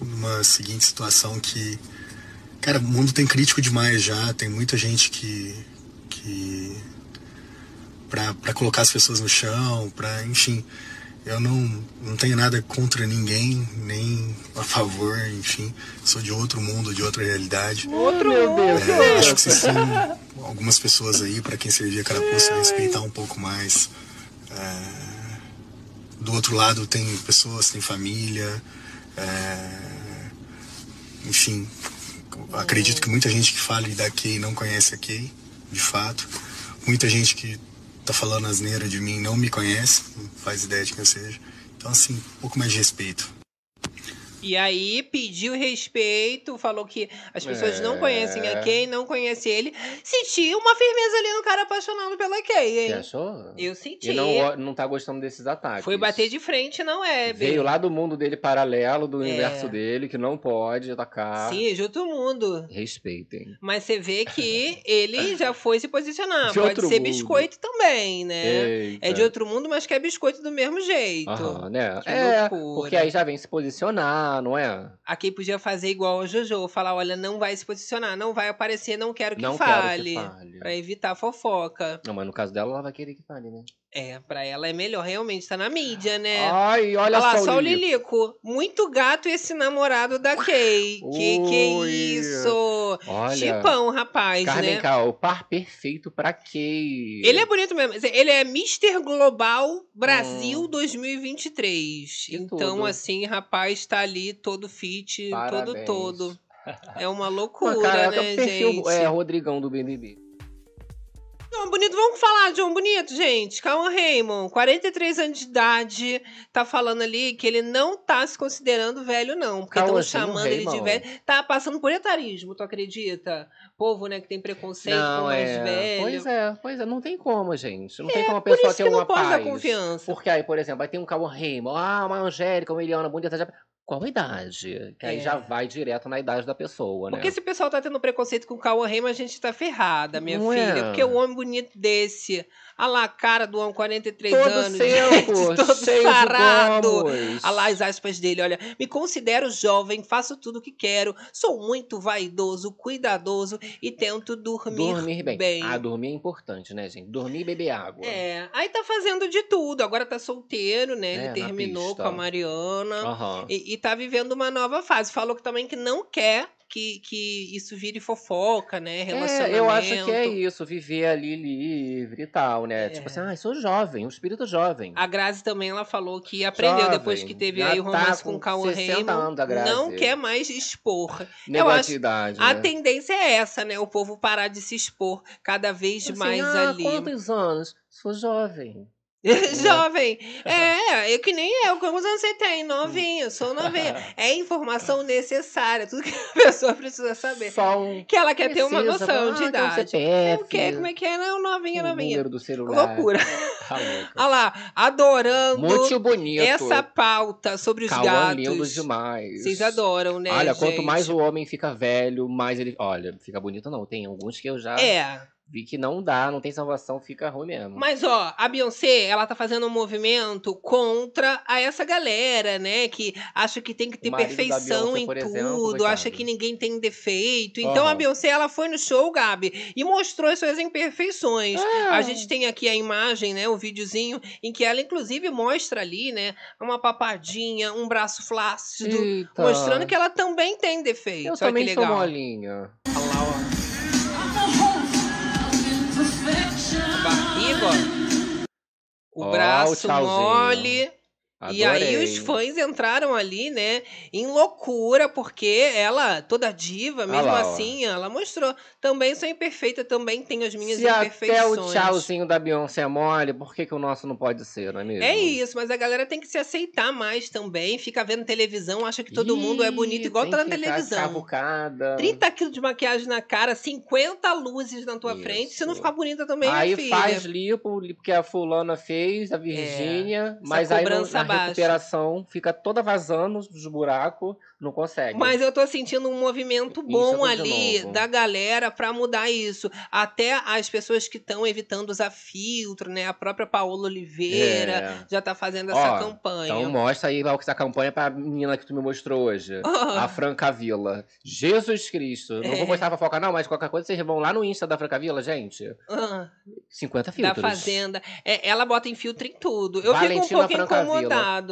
numa seguinte situação que, cara, o mundo tem crítico demais já, tem muita gente que que para colocar as pessoas no chão, para, enfim, eu não, não tenho nada contra ninguém, nem a favor, enfim. Sou de outro mundo, de outra realidade. Outro Meu Deus. É, acho que vocês têm algumas pessoas aí, para quem servir a carapuça, respeitar um pouco mais. É, do outro lado tem pessoas, tem família. é, enfim, acredito que muita gente que fala da Kay não conhece a Kay, de fato. Muita gente que tá falando asneira de mim não me conhece, não faz ideia de quem eu seja. Então, assim, um pouco mais de respeito. E aí pediu respeito, falou que as pessoas não É. conhecem a Kay, não conhecem ele. Sentiu uma firmeza ali no cara apaixonado pela Kay, Você hein? achou? Eu senti. E não, não tá gostando desses ataques. Foi bater de frente na web. Veio lá do mundo dele paralelo, do É. universo dele, que não pode atacar. Sim, é de outro mundo. Respeitem. Mas você vê que ele já foi se posicionar. De Pode ser mundo. biscoito também, né? Eita. É de outro mundo, mas quer biscoito do mesmo jeito. Aham, né? Que É, loucura. porque aí já vem se posicionar, posicionar, não é? A Kay podia fazer igual a Jojo, falar, olha, não vai se posicionar, não vai aparecer, não quero que não fale. quero que fale. Pra evitar fofoca. Não, mas no caso dela, ela vai querer que fale, né? É, pra ela é melhor realmente tá na mídia, né? Ai, olha, Olha lá, só, só o Lilico. Lilico. Muito gato esse namorado da Kay. Que que Ui. isso? Olha, Chipão, rapaz, Carmen né? Cal, o par perfeito pra Kay. Ele é bonito mesmo. Ele é Mr. Global Brasil Hum. 2023. Que então, tudo. assim, rapaz, tá ali todo fit, todo Parabéns. todo. É uma loucura, cara, né, é o perfil gente? é, Rodrigão do BBB. João Bonito, vamos falar de João Bonito, gente. Calma, Raymond. 43 anos de idade. Tá falando ali que ele não tá se considerando velho, não. Porque estão Calmazinho, chamando ele de velho. Tá passando por etarismo, tu acredita? Povo, né, que tem preconceito com mais é. velho. Pois é, pois é, não tem como, gente. Não tem É, como a pessoa ter não uma paz. confiança. Porque aí, por exemplo, aí tem um Cauã Raymond, ah, uma Angélica, uma Eliana bonita, já... qual a idade? Que aí É. já vai direto na idade da pessoa, né? Porque se o pessoal tá tendo preconceito com o Cauã Raymond, a gente tá ferrada, minha Não filha. é? Porque o homem bonito desse. Olha lá a cara do homem, 43 todo anos. seco, gente, todo sarado. Olha lá as aspas dele, olha. Me considero jovem, faço tudo o que quero, sou muito vaidoso, cuidadoso e tento dormir, Dormir bem. Ah, dormir é importante, né, gente? Dormir e beber água. É, aí tá fazendo de tudo. Agora tá solteiro, né? É, Ele terminou pista. com a Mariana. Aham. E, e tá vivendo uma nova fase. Falou que também que não quer que, que isso vire fofoca, né? Relacionamento. É, eu acho que é isso, viver ali livre e tal, né? É. Tipo assim, ah, sou jovem, um espírito jovem. A Grazi também, ela falou que aprendeu depois Jovem, que teve aí o tá romance com com o Cauã 60 Raymond. Não quer mais expor. Negatividade, A né? tendência é essa, né? O povo parar de se expor cada vez Assim, mais ah, ali. quantos anos? Sou jovem. Jovem. É, é que nem eu. Quantos anos você tem? Novinho, sou novinha. É informação necessária. Tudo que a pessoa precisa saber. Só um Que ela quer ter uma Precisa, noção ah, de um idade. CPF, É o quê? Como é que é? Não, novinha, o novinha. número do celular. Loucura. Tá. Olha lá, adorando Muito bonito. essa pauta sobre os Cauã gatos. lindo demais. Vocês adoram, né? Olha, quanto gente? mais o homem fica velho, mais ele. Olha, fica bonito não. Tem alguns que eu já É, vi que não dá, não tem salvação, fica ruim mesmo. mas ó, a Beyoncé, ela tá fazendo um movimento contra a essa galera, né? Que acha que tem que ter perfeição Beyoncé, em tudo, exemplo, acha que ninguém tem defeito. Então a Aham. Beyoncé, ela foi no show, Gabi, e mostrou as suas imperfeições. É. A gente tem aqui a imagem, né? O videozinho em que ela, inclusive, mostra ali, né? Uma papadinha, um braço flácido. Eita. Mostrando que ela também tem defeito. eu Olha que também sou legal. molinha. Olha ó. O Ó, o braço tchauzinho. mole. E aí Adorei. os fãs entraram ali, né, em loucura, porque ela, toda diva, mesmo lá, ó. assim, ela mostrou. Também sou imperfeita, também tenho as minhas Se até imperfeições. o tchauzinho da Beyoncé é mole, por que, que o nosso não pode ser, não é mesmo? É isso, mas a galera tem que se aceitar mais também. Fica vendo televisão, acha que todo mundo é bonito, Ih, igual tá na televisão. Cavucada. 30 quilos de maquiagem na cara, 50 luzes na tua Isso. frente. Se não ficar bonita também, Aí faz lipo, porque a fulana fez, a Virgínia, mas aí cobrança recuperação fica toda vazando dos buracos, não consegue. Mas eu tô sentindo um movimento bom ali da galera pra mudar isso. Até as pessoas que estão evitando usar filtro, né? A própria Paola Oliveira É. já tá fazendo essa Ó, campanha. Então mostra aí essa campanha pra menina que tu me mostrou hoje. Ah. A Francavila. Jesus Cristo. Não É. vou mostrar pra fofoca não, mas qualquer coisa vocês vão lá no Insta da Francavila, gente. Ah, 50 da filtros. Fazenda. É, ela bota em filtro em tudo. Eu Valentina fico um pouco Francavila.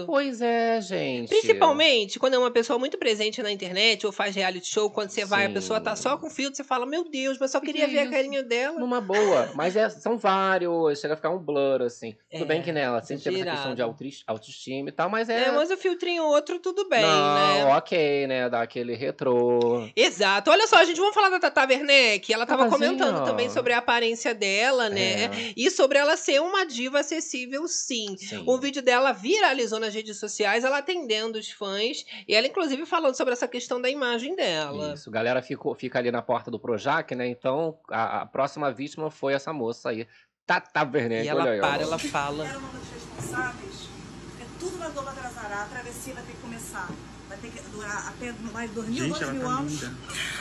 Pois é, gente. Principalmente quando é uma pessoa muito presente na internet ou faz reality show, quando você vai, a Sim. pessoa tá só com filtro, você fala, meu Deus, mas só queria Que ver a isso? carinha dela. Numa boa. Mas é- são vários. Chega a ficar um blur, assim. Tudo É, bem que nela sempre teve essa questão girado. de autoes- autoestima e tal, mas é. É, mas o filtrinho outro, tudo bem, não, né? ok, né? Dá aquele retrô. Exato. Olha só, gente, vamos falar da Tata Werneck. Ela tava Tatazinha. comentando também sobre a aparência dela, né? É. E sobre ela ser uma diva acessível, sim. Sim. O vídeo dela viralizou nas redes sociais, ela atendendo os fãs. E ela, inclusive, falando sobre essa questão da imagem dela. Isso, galera ficou, fica ali na porta do Projac, né? Então, a, a próxima vítima foi essa moça aí, Tata Werneck. E ela aí, ó. para, ela fala. Era uma das responsáveis, porque tudo Globo atrasará, a travessia vai ter que começar. Vai ter que durar até mais de dois mil, dois mil anos,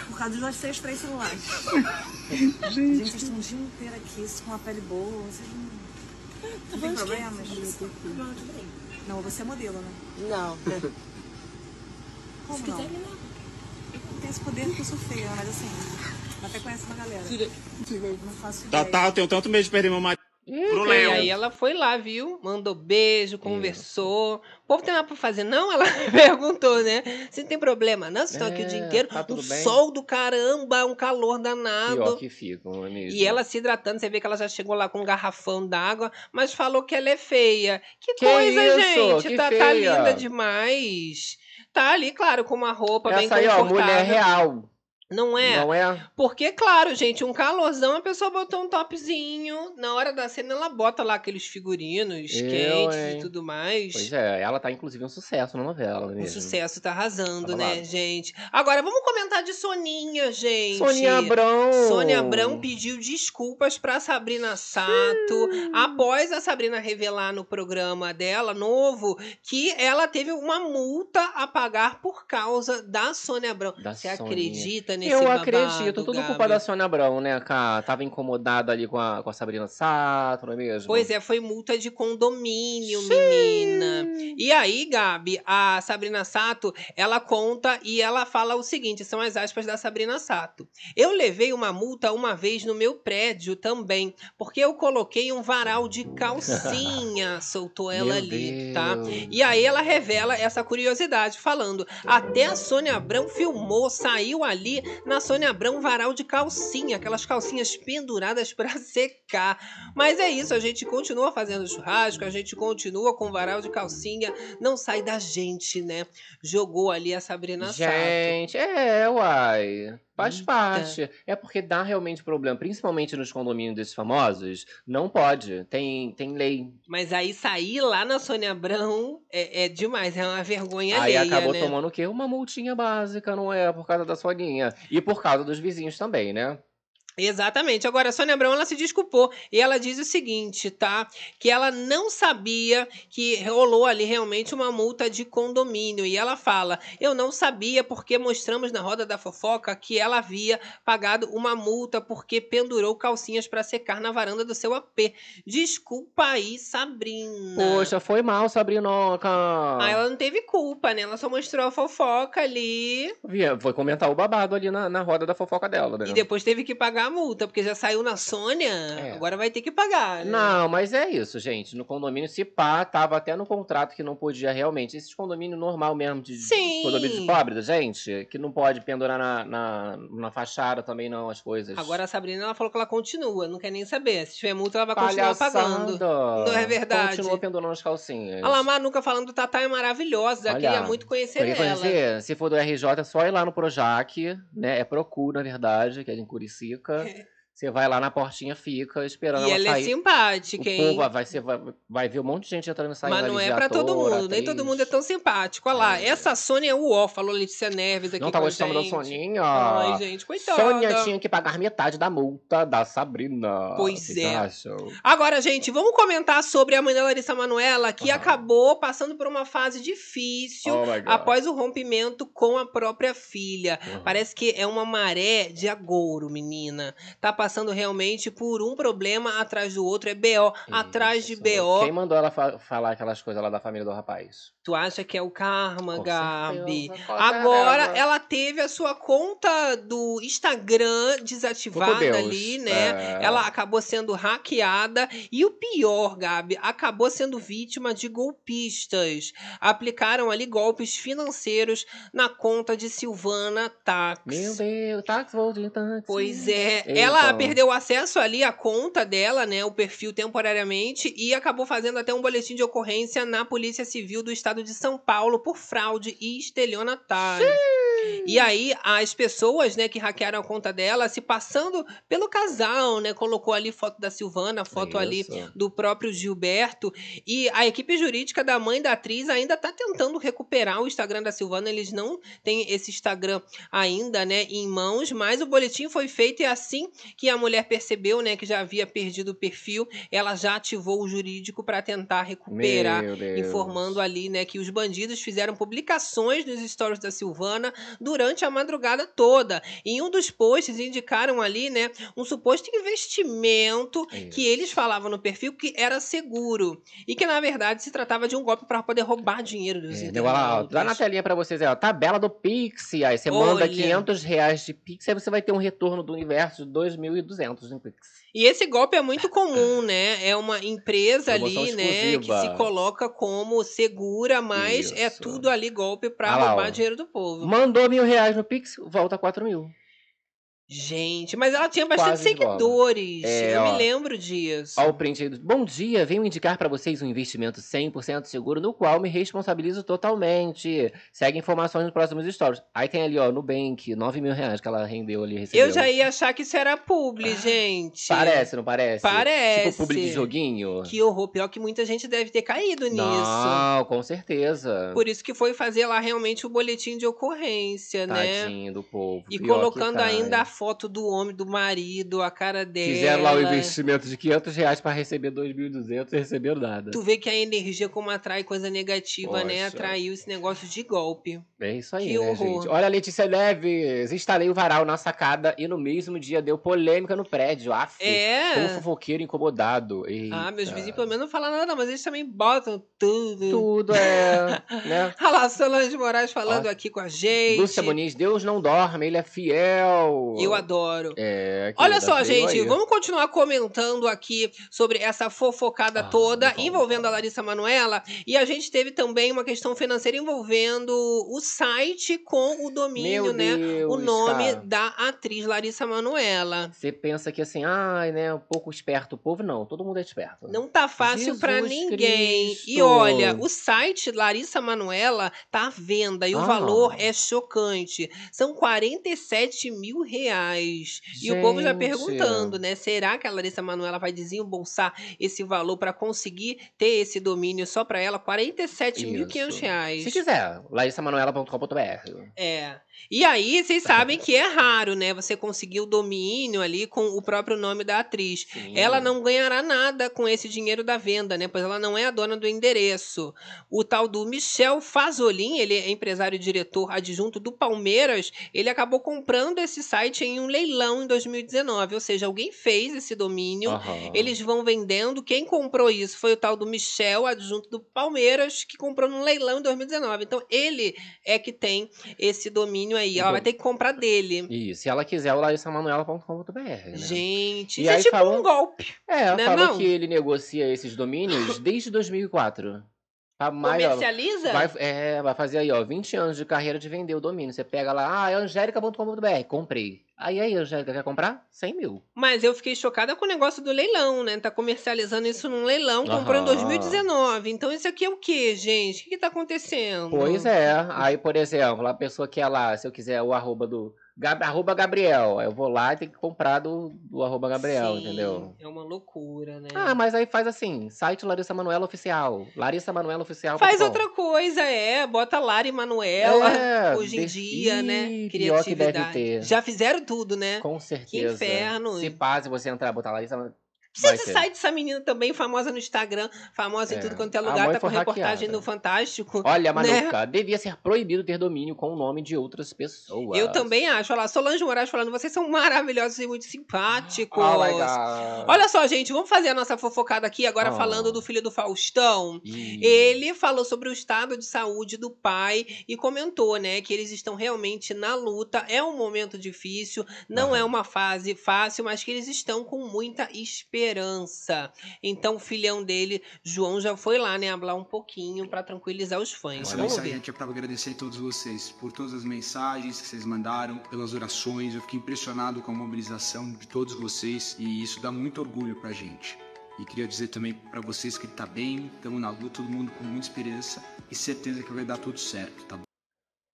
por causa dos nossos três celulares. Gente, vocês estão o dia inteiro aqui com a pele boa, vocês não, não tem problemas? Não, você é modelo, né? Não. como não. Eu não tenho esse poder porque eu sou feia, mas assim, até conhece uma galera. Não faço Tá, ideia. tá, eu tenho tanto medo de perder meu marido pro E Léo. aí ela foi lá, viu? Mandou beijo, conversou. O povo tem nada pra fazer, não? Ela perguntou, né? Você não tem problema, não? Vocês estão aqui o dia É, inteiro. tá bem? sol do caramba, um calor danado. Pior que fica, não é mesmo? E ela se hidratando, você vê que ela já chegou lá com um garrafão d'água, mas falou que ela é feia. Que, Que coisa, isso? gente! Que tá, tá linda demais. Tá ali, claro, com uma roupa bem Essa aí, ó, confortável. mulher real. Não é? Não é? Porque, claro, gente, um calorzão, a pessoa botou um topzinho. Na hora da cena, ela bota lá aqueles figurinos Eu, quentes hein? e tudo mais. Pois é, ela tá inclusive um sucesso na novela, mesmo? sucesso tá arrasando, Tá né, gente? Agora, vamos comentar de Soninha, gente. Sônia Abrão. Sônia Abrão pediu desculpas pra Sabrina Sato após a Sabrina revelar no programa dela, novo, que ela teve uma multa a pagar por causa da Sônia Abrão. Da Você acredita nesse Eu babado, acredito, tudo Gabi? culpa da Sônia Abrão, né, cara? Tava incomodada ali com a, com a Sabrina Sato, não é mesmo? Pois é, foi multa de condomínio, menina. E aí, Gabi, a Sabrina Sato, ela conta e ela fala o seguinte: são as aspas da Sabrina Sato. Eu levei uma multa uma vez no meu prédio também, porque eu coloquei um varal de calcinha, soltou ela Meu ali, tá? Deus. E aí ela revela essa curiosidade, falando: até a Sônia Abrão filmou, saiu ali na Sônia Abrão varal de calcinha, aquelas calcinhas penduradas pra secar. Mas é isso, a gente continua fazendo churrasco, a gente continua com varal de calcinha, não sai da gente, né? Jogou ali a Sabrina Sato. Gente, é, uai. Faz Eita. parte. É porque dá realmente problema, principalmente nos condomínios desses famosos. Não pode. Tem, tem lei. Mas aí sair lá na Sônia Abrão é, é demais, é uma vergonha Aí alheia, acabou né? tomando o quê? Uma multinha básica, não é? Por causa da Soninha. E por causa dos vizinhos também, né? Exatamente. Agora, a Sônia Abrão, ela se desculpou e ela diz o seguinte, tá? Que ela não sabia que rolou ali realmente uma multa de condomínio. E ela fala, eu não sabia porque mostramos na roda da fofoca que ela havia pagado uma multa porque pendurou calcinhas para secar na varanda do seu AP. Desculpa aí, Sabrina. Poxa, foi mal, Sabrinoca. Ah, ela não teve culpa, né? Ela só mostrou a fofoca ali Foi comentar o babado ali na, na roda da fofoca dela, né? e depois teve que pagar a multa, porque já saiu na Sônia, É. agora vai ter que pagar, né? Não, mas é isso, gente. No condomínio, se pá, tava até no contrato que não podia realmente. Esses condomínio normal mesmo, de Sim. condomínio de pobre, gente, que não pode pendurar na, na, na fachada também não, as coisas. Agora a Sabrina ela falou que ela continua, não quer nem saber. Se tiver multa, ela vai continuar pagando. Não é verdade? Continua pendurando as calcinhas. A Lamar nunca falando Tatá é maravilhosa, Olha, queria muito conhecer Queria ela. conhecer? Se for do RJ, é só ir lá no Projac, né? É Procu, na verdade, que é em Curicica. Okay. Você vai lá na portinha, fica esperando E ela ela é sair. simpática, o hein? povo vai, ser, vai, vai ver um monte de gente entrando e saindo Mas não é pra todo mundo, nem atriz. todo mundo é tão simpático. Olha lá, essa Sônia é o ó, falou Letícia Neves aqui Não tá gostando da gente. Soninha? Ai, gente, coitada. Sônia tinha que pagar metade da multa da Sabrina. Pois é. acham? Agora, gente, vamos comentar sobre a mãe da Larissa Manoela, que Aham. acabou passando por uma fase difícil Oh após o rompimento com a própria filha. Uhum. Parece que é uma maré de agouro, menina. Tá passando realmente por um problema atrás do outro. É BO atrás de Isso. BO. Quem mandou ela fa- falar aquelas coisas lá da família do rapaz? Tu acha que é o karma, Com Gabi? certeza, Agora ela teve a sua conta do Instagram desativada Deus, ali, né? é. Ela acabou sendo hackeada. E o pior, Gabi, acabou sendo vítima de golpistas. Aplicaram ali golpes financeiros na conta de Silvana Tax. Meu Deus, táxi, vou de táxi. Pois é, Eita. Ela perdeu acesso ali à conta dela, né, o perfil temporariamente e acabou fazendo até um boletim de ocorrência na Polícia Civil do Estado de São Paulo por fraude e estelionatário. E aí as pessoas, né, que hackearam a conta dela, se passando pelo casal, né, colocou ali foto da Silvana, foto ali Isso. do próprio Gilberto. E a equipe jurídica da mãe da atriz ainda tá tentando recuperar o Instagram da Silvana, eles não têm esse Instagram ainda, né, em mãos, mas o boletim foi feito e assim que a mulher percebeu, né, que já havia perdido o perfil, ela já ativou o jurídico para tentar recuperar, informando ali, né, que os bandidos fizeram publicações nos stories da Silvana durante a madrugada toda. Em um dos posts indicaram ali, né, um suposto investimento que eles falavam no perfil que era seguro e que na verdade se tratava de um golpe para poder roubar dinheiro dos É, deu lá, ó, dá na telinha pra vocês aí, ó. Tabela do Pix. Aí você manda Olha. 500 reais de Pix, aí você vai ter um retorno do universo de 2.200 em Pix. E esse golpe é muito comum, né? É uma empresa Promoção ali, né, que exclusiva. se coloca como segura, mas é Isso. tudo ali golpe para Ah lá, roubar ó. dinheiro do povo. Mandou mil reais no Pix, volta 4 mil. Gente, mas ela tinha bastante Quase igual. seguidores. É, eu ó. me lembro disso. Ó o print aí. do- Bom dia, venho indicar pra vocês um investimento 100% seguro no qual me responsabilizo totalmente. Segue informações nos próximos stories. Aí tem ali, ó, Nubank, 9 mil reais que ela rendeu ali, recebeu. Eu já ia achar que isso era publi, gente. Parece, não parece? Parece. Tipo publi de joguinho. Que horror. Pior que muita gente deve ter caído nisso. Não, com certeza. Por isso que foi fazer lá realmente o boletim de ocorrência, né? Tadinho do povo. E Pior colocando tá, ainda a foto do homem, do marido, a cara dela. Fizeram lá o investimento de 500 reais pra receber 2.200 e receberam nada. Tu vê que a energia, como atrai coisa negativa, né? Poxa. Atraiu esse negócio de golpe. É isso aí, Que né, horror. gente? Olha, Letícia Neves, instalei o varal na sacada e no mesmo dia deu polêmica no prédio. Aff, É. Um fofoqueiro incomodado. Ah, meus Eita. vizinhos pelo menos não falam nada, mas eles também botam tudo. Tudo é, né? Olha lá, Solange Moraes falando Ó, aqui com a gente. Lúcia Muniz, Deus não dorme, ele é fiel. Eu adoro. É, Olha só, gente, aí. vamos continuar comentando aqui sobre essa fofocada Ah, toda envolvendo a Larissa Manoela. E a gente teve também uma questão financeira envolvendo o site com o domínio, Meu né? o Deus, nome cara. da atriz Larissa Manoela. Você pensa que assim, ai, né, um pouco esperto o povo, não, todo mundo é esperto. Não tá fácil pra Jesus ninguém. E Cristo. olha, o site Larissa Manoela tá à venda e o Ah. valor é chocante. São 47 mil reais. E o povo já Gente. perguntando, né? Será que a Larissa Manoela vai desembolsar esse valor pra conseguir ter esse domínio só pra ela? 47.500 Isso. reais. Se quiser, larissamanuela.com.br. É. E aí, vocês sabem que é raro, né? Você conseguir o domínio ali com o próprio nome da atriz. Sim. Ela não ganhará nada com esse dinheiro da venda, né? Pois ela não é a dona do endereço. O tal do Michel Fazolin, ele é empresário e diretor adjunto do Palmeiras, ele acabou comprando esse site em um leilão em 2019. Ou seja, alguém fez esse domínio. Aham. Eles vão vendendo. Quem comprou isso foi o tal do Michel, adjunto do Palmeiras, que comprou num leilão em 2019. Então, ele é que tem esse domínio aí. Ela vai ter que comprar dele. E se ela quiser, o larissamanuela.com.br. Né? Gente, E isso é tipo falou- um golpe. É, né, falou não? que ele negocia esses domínios desde 2004. Tá ó, Comercializa? vai, é, vai fazer aí, ó, 20 anos de carreira de vender o domínio. Você pega lá, ah, é angélica.com.br, comprei. Aí, aí, Angélica, quer comprar? 100 mil. Mas eu fiquei chocada com o negócio do leilão, né? Tá comercializando isso num leilão, comprou em Aham. 2019. Então isso aqui é o quê, gente? O que, que tá acontecendo? Pois é. Aí, por exemplo, a pessoa quer lá, se eu quiser o arroba do. Gab- Arroba Gabriel. Eu vou lá e tenho que comprar do, do arroba Gabriel, Sim, entendeu? É uma loucura, né? Ah, mas aí faz assim, site Larissa Manoela Oficial. Larissa Manoela Oficial. Faz outra coisa, é. Bota Lara e Manuela. É, hoje em dia, né? Ih, pior que deve Criatividade. ter. Já fizeram tudo, né? Com certeza. inferno. Se pá, se você entrar e botar Larissa Esse ter. site dessa menina também, famosa no Instagram, famosa em É. tudo quanto é lugar, tá com reportagem hackeada. no Fantástico. Olha, né? Manuca, devia ser proibido ter domínio com o nome de outras pessoas. Eu também acho. Olha lá, Solange Moraes falando, vocês são maravilhosos e muito simpáticos. Oh my God. Olha só, gente, vamos fazer a nossa fofocada aqui agora Oh. falando do filho do Faustão. Ih. Ele falou sobre o estado de saúde do pai e comentou, né, que eles estão realmente na luta. É um momento difícil, não é uma fase fácil, mas que eles estão com muita esperança. Então, o filhão dele, João, já foi lá, né, hablar um pouquinho pra tranquilizar os fãs. Essa Vamos mensagem ver. aqui é para agradecer a todos vocês por todas as mensagens que vocês mandaram, pelas orações. Eu fiquei impressionado com a mobilização de todos vocês e isso dá muito orgulho pra gente. E queria dizer também para vocês que ele tá bem, estamos na luta, todo mundo com muita esperança e certeza que vai dar tudo certo, tá bom?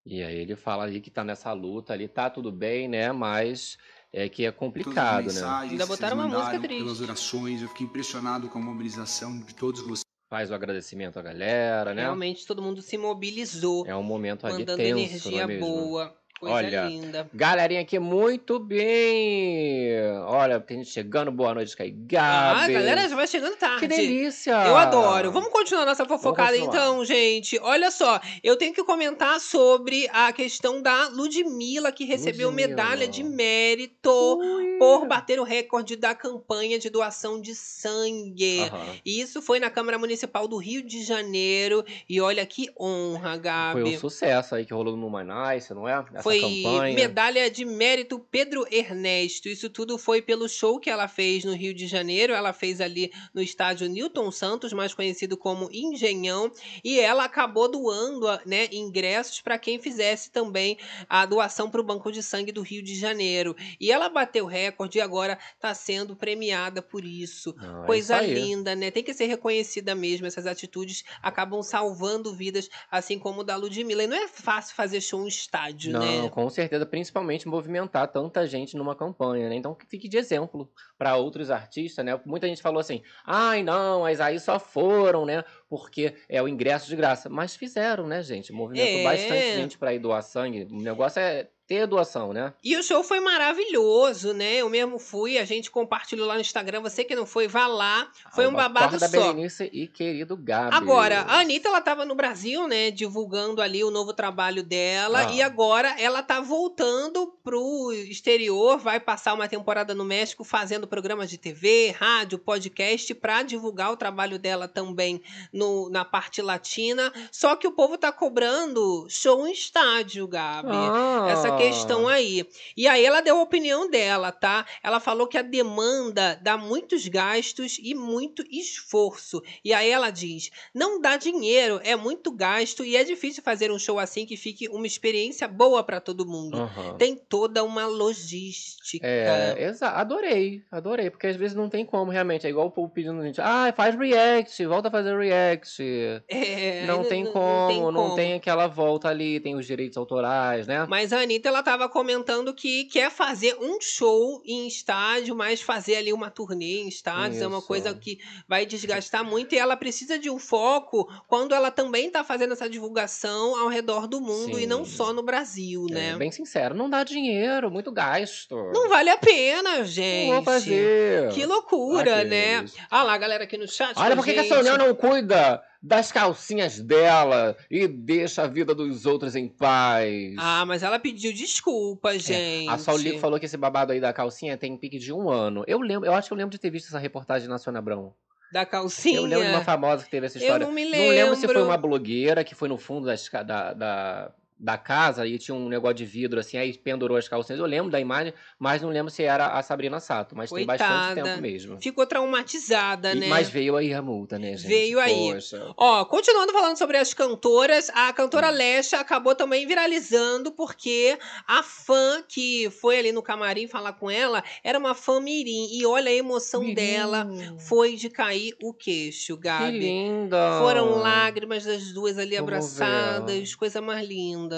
E aí ele fala ali que tá nessa luta ali, tá tudo bem, né? Mas é que é complicado, né? Ainda botaram uma música triste. Pelas orações, eu fiquei impressionado com a mobilização de todos vocês. Faz o agradecimento à galera, né? Realmente todo mundo se mobilizou. É um momento ali mandando tenso, energia não é mesmo? boa. Coisa Olha, linda. galerinha aqui, muito bem. Olha, tem gente chegando. Boa noite, Ah, Gabi. a galera já vai chegando tarde. Que delícia. Eu adoro. Vamos continuar nossa fofocada continuar. então, gente. Olha só, eu tenho que comentar sobre a questão da Ludmilla, que recebeu Ludmilla. medalha de mérito por bater o recorde da campanha de doação de sangue. E Isso foi na Câmara Municipal do Rio de Janeiro. E olha que honra, Gabi. Foi um sucesso aí que rolou no Nice, não é? Essa Foi campanha. medalha de mérito Pedro Ernesto. Isso tudo foi pelo show que ela fez no Rio de Janeiro. Ela fez ali no estádio Newton Santos, mais conhecido como Engenhão, e ela acabou doando, né, ingressos para quem fizesse também a doação para o Banco de Sangue do Rio de Janeiro. E ela bateu recorde e agora está sendo premiada por isso. Não, é Coisa isso linda, né? Tem que ser reconhecida mesmo. Essas atitudes acabam salvando vidas, assim como o da Ludmilla. E não é fácil fazer show em estádio, Não, né? Com certeza, principalmente movimentar tanta gente numa campanha, né? Então que fique de exemplo para outros artistas, né? Muita gente falou assim: "Ai, não, mas aí só foram, né? Porque é o ingresso de graça". Mas fizeram, né, gente? Movimentou É. bastante gente para ir doar sangue. O negócio é ter doação, né? E o show foi maravilhoso, né? Eu mesmo fui, a gente compartilhou lá no Instagram. Você que não foi, vá lá. Foi um babado Acorda, só. Berenice e querido Gabi. Agora, a Anitta, ela tava no Brasil, né, divulgando ali o novo trabalho dela, Ah. e agora ela tá voltando pro exterior, vai passar uma temporada no México fazendo programas de TV, rádio, podcast pra divulgar o trabalho dela também no, na parte latina. Só que o povo tá cobrando show em estádio, Gabi. Ah. Essa questão aí. E aí ela deu a opinião dela, tá? Ela falou que a demanda dá muitos gastos e muito esforço. E aí ela diz: não dá dinheiro, é muito gasto e é difícil fazer um show assim que fique uma experiência boa pra todo mundo. Aham. Tem toda uma logística. É, exa- adorei, adorei, porque às vezes não tem como realmente, é igual o povo pedindo a gente, ah, faz react, volta a fazer react. É, não, não- tem não- como, não tem como. tem aquela volta ali, tem os direitos autorais, né? Mas a Anitta, ela tava comentando que quer fazer um show em estádio, mas fazer ali uma turnê em estádios é uma Isso. coisa que vai desgastar muito e ela precisa de um foco quando ela também tá fazendo essa divulgação ao redor do mundo e não Sim. só no Brasil, né? É, bem sincero, não dá dinheiro, muito gasto. Não vale a pena, gente. Não vou fazer. Que loucura, Ah, que né? isso. Ah lá, galera aqui no chat. Olha, por que, a. Sonia não cuida das calcinhas dela e deixa a vida dos outros em paz? Ah, mas ela pediu desculpa, gente. É, A Saulico falou que esse babado aí da calcinha tem pique de um ano. Eu lembro, eu acho que eu lembro de ter visto essa reportagem na Sônia Abrão. Da calcinha. Eu lembro de uma famosa que teve essa Eu história. não me Não lembro se foi lembro. uma blogueira que foi no fundo da, esca- da, da, da casa e tinha um negócio de vidro assim, aí pendurou as calcinhas. Eu lembro da imagem, mas não lembro se era a Sabrina Sato. Mas tem bastante Coitada. tempo mesmo. Ficou traumatizada, E- né? Mas veio aí a multa, né, gente? Veio aí. Poxa. Ó, continuando falando sobre as cantoras, a Hum. cantora Lesha acabou também viralizando porque a fã que foi ali no camarim falar com ela era uma fã mirim. E olha a emoção Mirim. dela foi de cair o queixo, Que Gabi. linda! Foram lágrimas das duas ali Vamos abraçadas, coisa mais linda.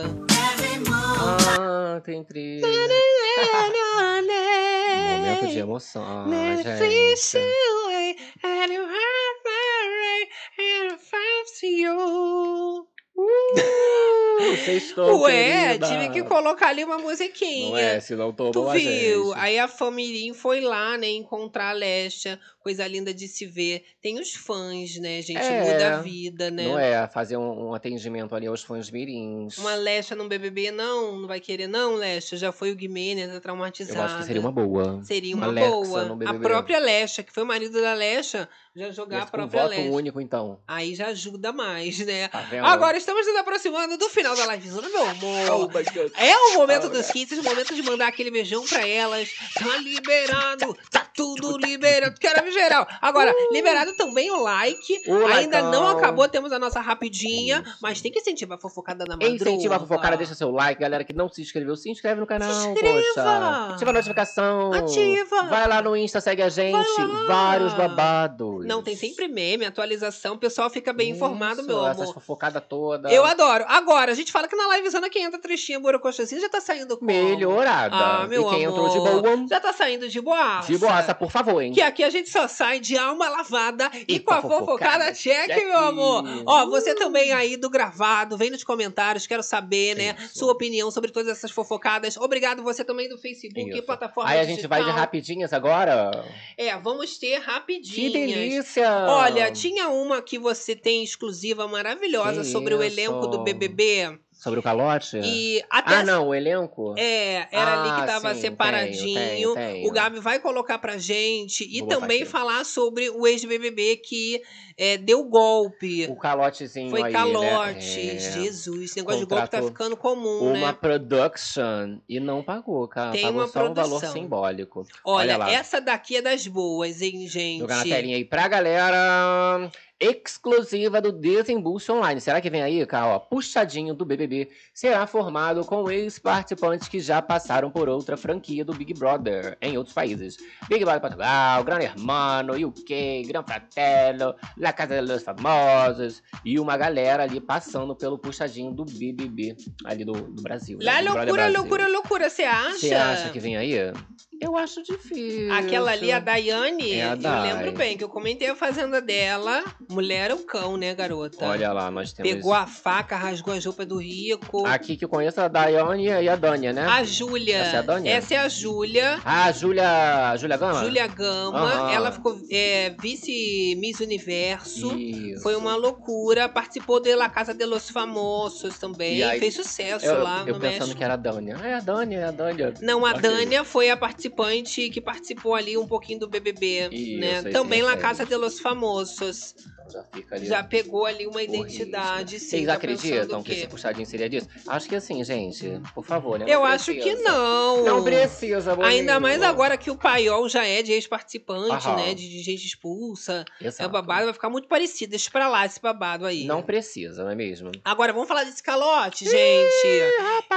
Ah, tem trilha. Momento de emoção. Ah, gente. Uh, sextou, Ué, querida. tive que colocar ali uma musiquinha. Não é, senão tomou Tu a viu? gente. Aí a Famirim foi lá, né, encontrar a Lesha. Coisa linda de se ver. Tem os fãs, né, gente? É, Muda a vida, né? Não é fazer um, um atendimento ali aos fãs mirins. Uma Lesha no BBB, não? Não vai querer, não, Lesha? Já foi o Guimê, tá traumatizada. Eu acho que seria uma boa. Seria uma Alexa boa. A própria Lesha, que foi o marido da Lesha, já jogar Mas a com própria voto Lesha. único, então. Aí já ajuda mais, né? Tá? Agora estamos nos aproximando do final da live, meu amor. Oh. É o momento Oh, dos hits, o momento de mandar aquele beijão pra elas. Tá liberado, tá tudo liberado. Quero ver geral. Agora, liberado também o like. Uh! Ainda não likeão. acabou, temos a nossa rapidinha. Mas tem que incentivar a fofocada da madruga. Incentiva a fofocada, deixa seu like. Galera que não se inscreveu, se inscreve no canal, Se inscreva. poxa. Ativa a notificação. Ativa. Vai lá no Insta, segue a gente. Vários babados. Não, tem sempre meme, atualização. O pessoal fica bem informado, Isso, meu Essas amor. fofocadas todas. Eu adoro. Agora, a gente fala que na livezona quem entra tristinha, borocochazinha, já tá saindo como? Melhorada. Ah, meu e quem amor. entrou de boa. Já tá saindo de boa. De boa, Essa, por favor, hein? Que aqui a gente só sai de alma lavada e, E com a com fofocada fofocada check, meu amor. Ó, você também aí do gravado, vem nos comentários, quero saber, né, sua opinião sobre todas essas fofocadas. Obrigado você também do Facebook, Isso. plataforma Aí a gente vai de digital. rapidinhas agora. É, vamos ter rapidinhas. Que delícia! Olha, tinha uma que você tem exclusiva maravilhosa sobre o elenco do BBB. Sobre o calote? E até Ah, não, o elenco? É, era ali que Ah, tava sim, separadinho. tenho, tenho, tenho. O Gabi vai colocar pra gente e Vou também falar sobre o ex-BBB que é, deu golpe. O calotezinho Foi aí, calote. né? É. Jesus, esse negócio de golpe tá ficando comum, Uma né? production e não pagou, cara. Tem pagou uma só um valor produção. simbólico. Olha, lá. essa daqui é das boas, hein, gente? Jogar na telinha aí pra galera. Exclusiva do Desembolso Online. Será que vem aí, cara? Ó, puxadinho do BBB será formado com ex-participantes que já passaram por outra franquia do Big Brother em outros países. Big Brother Portugal, Gran Hermano, UK, Gran Fratello, La Casa de los Famosos e uma galera ali passando pelo puxadinho do BBB ali do, do Brasil. né? Lá, Brother loucura, Brasil. loucura, loucura, você acha? Você acha que vem aí? Eu acho difícil. Aquela ali, a Daiane, É a eu Dai. lembro bem que eu comentei a fazenda dela. Mulher é um cão, né, garota? Olha lá, nós temos. Pegou a faca, rasgou as roupas do rico. Aqui que eu conheço a Daiane e a Dânia, né? A Júlia. Essa é a Dânia? Essa é a Júlia. Ah, a Júlia. Júlia Gama? Júlia Gama. Aham. Ela ficou é, vice Miss Universo. Isso. Foi uma loucura. Participou de La Casa de los Famosos também. E aí- Fez sucesso Eu, lá eu no pensando México. que era a Dânia. É a Dânia, é a Dânia. Não, a Ok. Dânia foi a participante que participou ali um pouquinho do BBB, Isso, né? Também La. Casa de los Famosos. Já fica ali. Já pegou ali uma identidade, sim. Vocês tá acreditam que esse puxadinho seria disso? Acho que assim, gente, por favor, né? Eu acho que não. Não precisa, boninho. Ainda mais agora que o Paiol já é de ex-participante, Aham. né? De, de gente expulsa. É Exato. o babado, vai ficar muito parecido. Deixa pra lá esse babado aí. Não precisa, não é mesmo? Agora, vamos falar desse calote, gente.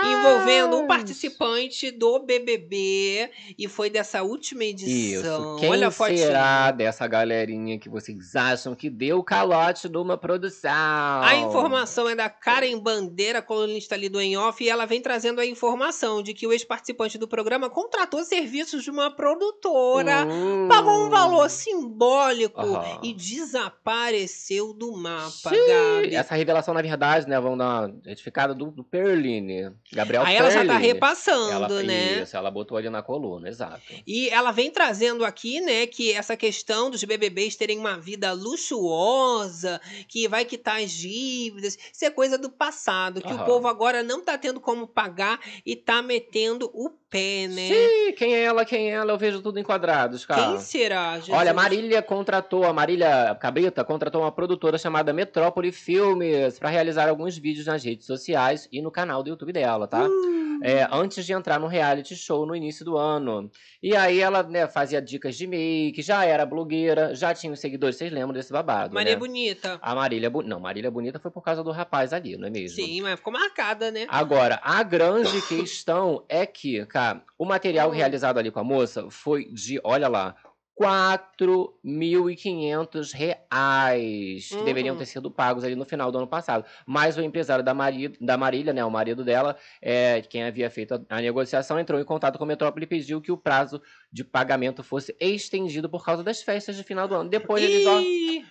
Envolvendo um participante do BBB. E foi dessa última edição. Isso. Quem Olha a fotinha. será dessa galerinha que vocês acham que deu calote de uma produção? A informação é da Karen Bandeira, colunista ali do Em Off, e ela vem trazendo a informação de que o ex-participante do programa contratou serviços de uma produtora, Hum. pagou um valor simbólico Aham. e desapareceu do mapa, Xiii, Gabi. Essa revelação, na verdade, né? Vamos dar uma retificada do, do Perline. Gabriel Aí ela já tá Perline. repassando, Ela- né? Isso, ela botou ali na coluna, exato. E ela vem trazendo aqui, né, que essa questão dos BBBs terem uma vida luxuosa, que vai quitar as dívidas, isso é coisa do passado, que o povo agora não tá tendo como pagar e tá metendo o pé, né? Sim, quem é ela, quem é ela, eu vejo tudo enquadrados, cara. Quem será, Jesus? Olha, Marília contratou, a Marília Cabrita contratou uma produtora chamada Metrópole Filmes para realizar alguns vídeos nas redes sociais e no canal do YouTube dela, tá? Hum. É, antes de entrar no reality show no início do ano. E aí ela né, fazia dicas de make, já era blogueira, já tinha os seguidores, vocês lembram desse babado, Maria né? Bonita. A Marília, Bu- não, Marília Bonita foi por causa do rapaz ali, não é mesmo? Sim, mas ficou marcada, né? Agora, a grande questão é que, cara, o material Hum. realizado ali com a moça foi de, olha lá, 4.500 reais que Uhum. deveriam ter sido pagos ali no final do ano passado. Mas o empresário da, Mari, da Marília, né, o marido dela, é, quem havia feito a, a negociação, entrou em contato com a Metrópole e pediu que o prazo de pagamento fosse estendido por causa das festas de final do ano. Depois eles ó,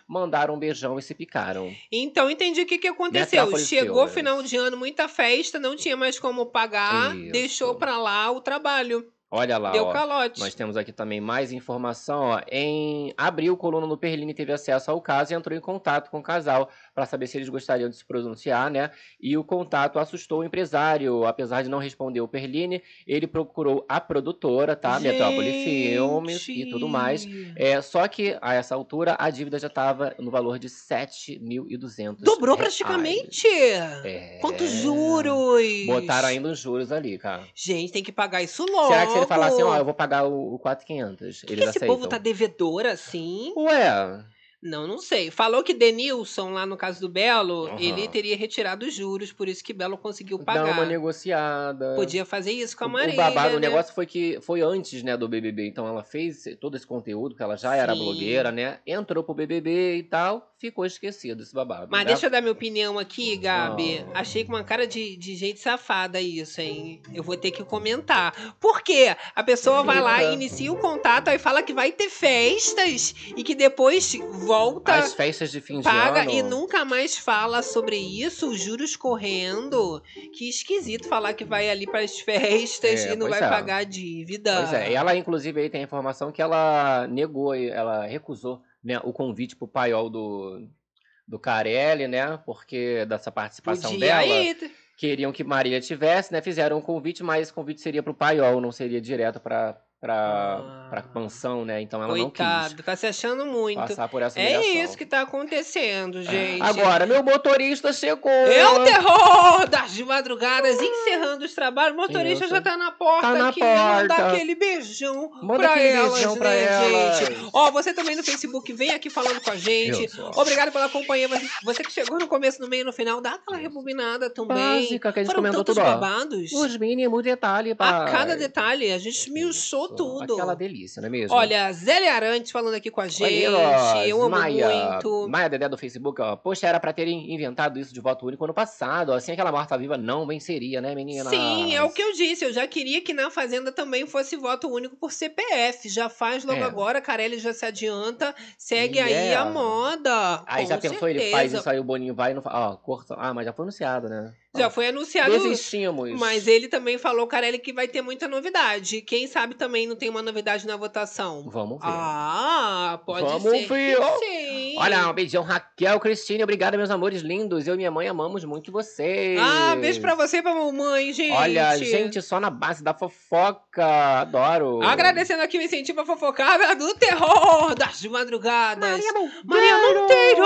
mandaram um beijão e se picaram. Então, entendi o que, que aconteceu. Chegou Filmes. final de ano, muita festa, não tinha mais como pagar, Isso. deixou pra lá o trabalho. Olha lá, Deu ó. calote. Nós temos aqui também mais informação. Ó. Em abril, coluna no Perline teve acesso ao caso e entrou em contato com o casal para saber se eles gostariam de se pronunciar, né? E o contato assustou o empresário. Apesar de não responder o Perline, ele procurou a produtora, tá? Metrópole Filmes e tudo mais. É, só que, a essa altura, a dívida já estava no valor de 7.200 Dobrou reais. praticamente. É. Quantos juros? Botaram ainda os juros ali, cara. Gente, tem que pagar isso logo. Será que se ele falar assim, ó, eu vou pagar o, o 4.500, Que eles esse aceitam? povo tá devedor assim? Ué, Não, não sei. Falou que Denilson, lá no caso do Belo, Aham. ele teria retirado os juros, por isso que Belo conseguiu pagar. uma negociada. Podia fazer isso com a O- Marília, O babado, né? o negócio foi que foi antes, né, do BBB. Então ela fez todo esse conteúdo, que ela já era Sim. blogueira, né? Entrou pro BBB e tal, ficou esquecido esse babado. Mas né? deixa eu dar minha opinião aqui, Gabi. Ah. Achei com uma cara de, de gente safada isso, hein? Eu vou ter que comentar. Por quê? A pessoa vai lá, Eita. inicia o contato, aí fala que vai ter festas e que depois volta. As festas de fim de Paga ano. e nunca mais fala sobre isso, os juros correndo. Que esquisito falar que vai ali para as festas É, e não vai é. pagar a dívida. Pois é, ela inclusive aí tem a informação que ela negou, ela recusou né, o convite pro paiol do, do Carelli, né? Porque dessa participação Podia dela. ir. Queriam que Maria tivesse, né? Fizeram um convite, mas esse convite seria pro paiol, não seria direto pra, pra, pra mansão, né? Então ela não quis Ah. Coitado, tá se achando muito. passar por essa É humilhação. isso que tá acontecendo, gente. Agora, meu motorista chegou. É o terror das madrugadas, encerrando os trabalhos. O motorista Isso. já tá na porta Tá na aqui. Manda porta. aquele beijão Manda pra aquele elas, beijão né, pra elas. gente? Ó, você também no Facebook, vem aqui falando com a gente. Isso. Obrigado pela companhia. Você- que chegou no começo, no meio e no final, dá aquela rebobinada também. Básica, que a gente Foram comentou tudo, babados. Os mínimos detalhes, A pai. cada detalhe, a gente esmiuçou tudo. Aquela delícia, não é mesmo? Olha, Zélia Arantes falando aqui com a gente. Olha eu amo Maia, muito. Maia Dedé do Facebook, ó. Poxa, era pra terem inventado isso de voto único ano passado. Assim aquela morta-viva não venceria, né, menina? Sim, é o que eu disse. Eu já queria que na Fazenda também fosse voto único por CPF. Já faz logo É. agora, Carelli já se adianta. Segue E aí a moda. Aí já pensou, ele faz certeza. isso aí, o Boninho vai e não fala. Ó, corta. Ah, mas já foi anunciado, né? Já foi anunciado. Desistimos. Mas ele também falou, Carelli, que vai ter muita novidade. Quem sabe também não tem uma novidade na votação. Vamos ver. Ah, pode Vamos ser. ver. que Sim. Olha, um beijão, Raquel, Cristine. Obrigada, meus amores lindos. Eu e minha mãe amamos muito vocês. Ah, beijo pra você e pra mamãe, gente. Olha, gente, só na base da fofoca. Adoro. Agradecendo aqui o incentivo à fofocada do terror das madrugadas. Maria Maria Monteiro!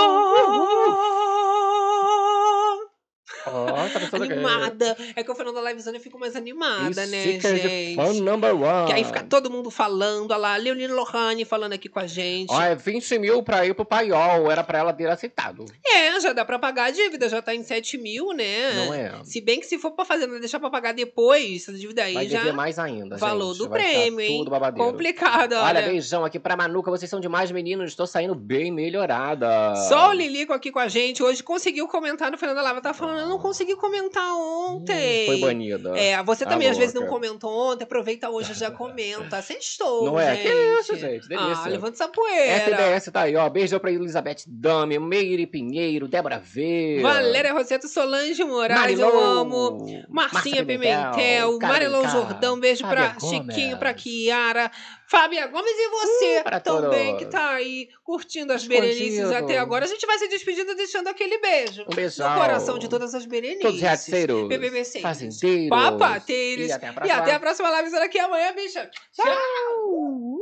Ó, tá Animada. É que o Fernando da Livezona eu fico mais animada, né, gente? fã number one. Que aí fica todo mundo falando. Olha lá, Leonino Lohane falando aqui com a gente. Ó, é 20 mil pra ir pro paiol. Era pra ela ter aceitado. É, já dá pra pagar a dívida, já tá em 7 mil, né? Não é? Se bem que se for pra fazer, deixar pra pagar depois, essa dívida aí Vai já. dever mais ainda, Valor gente. do Vai prêmio, hein? Tudo babadeiro. Complicado, olha. Olha, beijão aqui pra Manuca. Vocês são demais, meninos. Estou saindo bem melhorada. Só o Lilico aqui com a gente. Hoje conseguiu comentar no Fernanda Lava. Tá falando, não consegui comentar ontem. Hum, Foi banida. É, você Tá também às vezes não comentou ontem. Aproveita hoje e já comenta. Sextou, Não é? gente. Que isso, gente. Delícia. Ah, levanta essa poeira. FDS tá aí, ó. Beijão pra Elizabeth Dami, Meire Pinheiro, Débora V. Valéria Rosseto, Solange Moraes, Marilou, eu amo. Marcinha Márcia Pimentel, Marilão Jordão, beijo Fábia pra Gomes. Chiquinho, pra Kiara. Fábia Gomes e você Uh, para também, todos. que tá aí curtindo as Escondido. Berenices até agora. A gente vai se despedindo deixando aquele beijo. Um beijão. No coração de todas as Berenices. Todos os reaceiros, BBB 6. fazendeiros. Papateiros. E até a E próxima. até a próxima live. Será que amanhã, bicha? Tchau.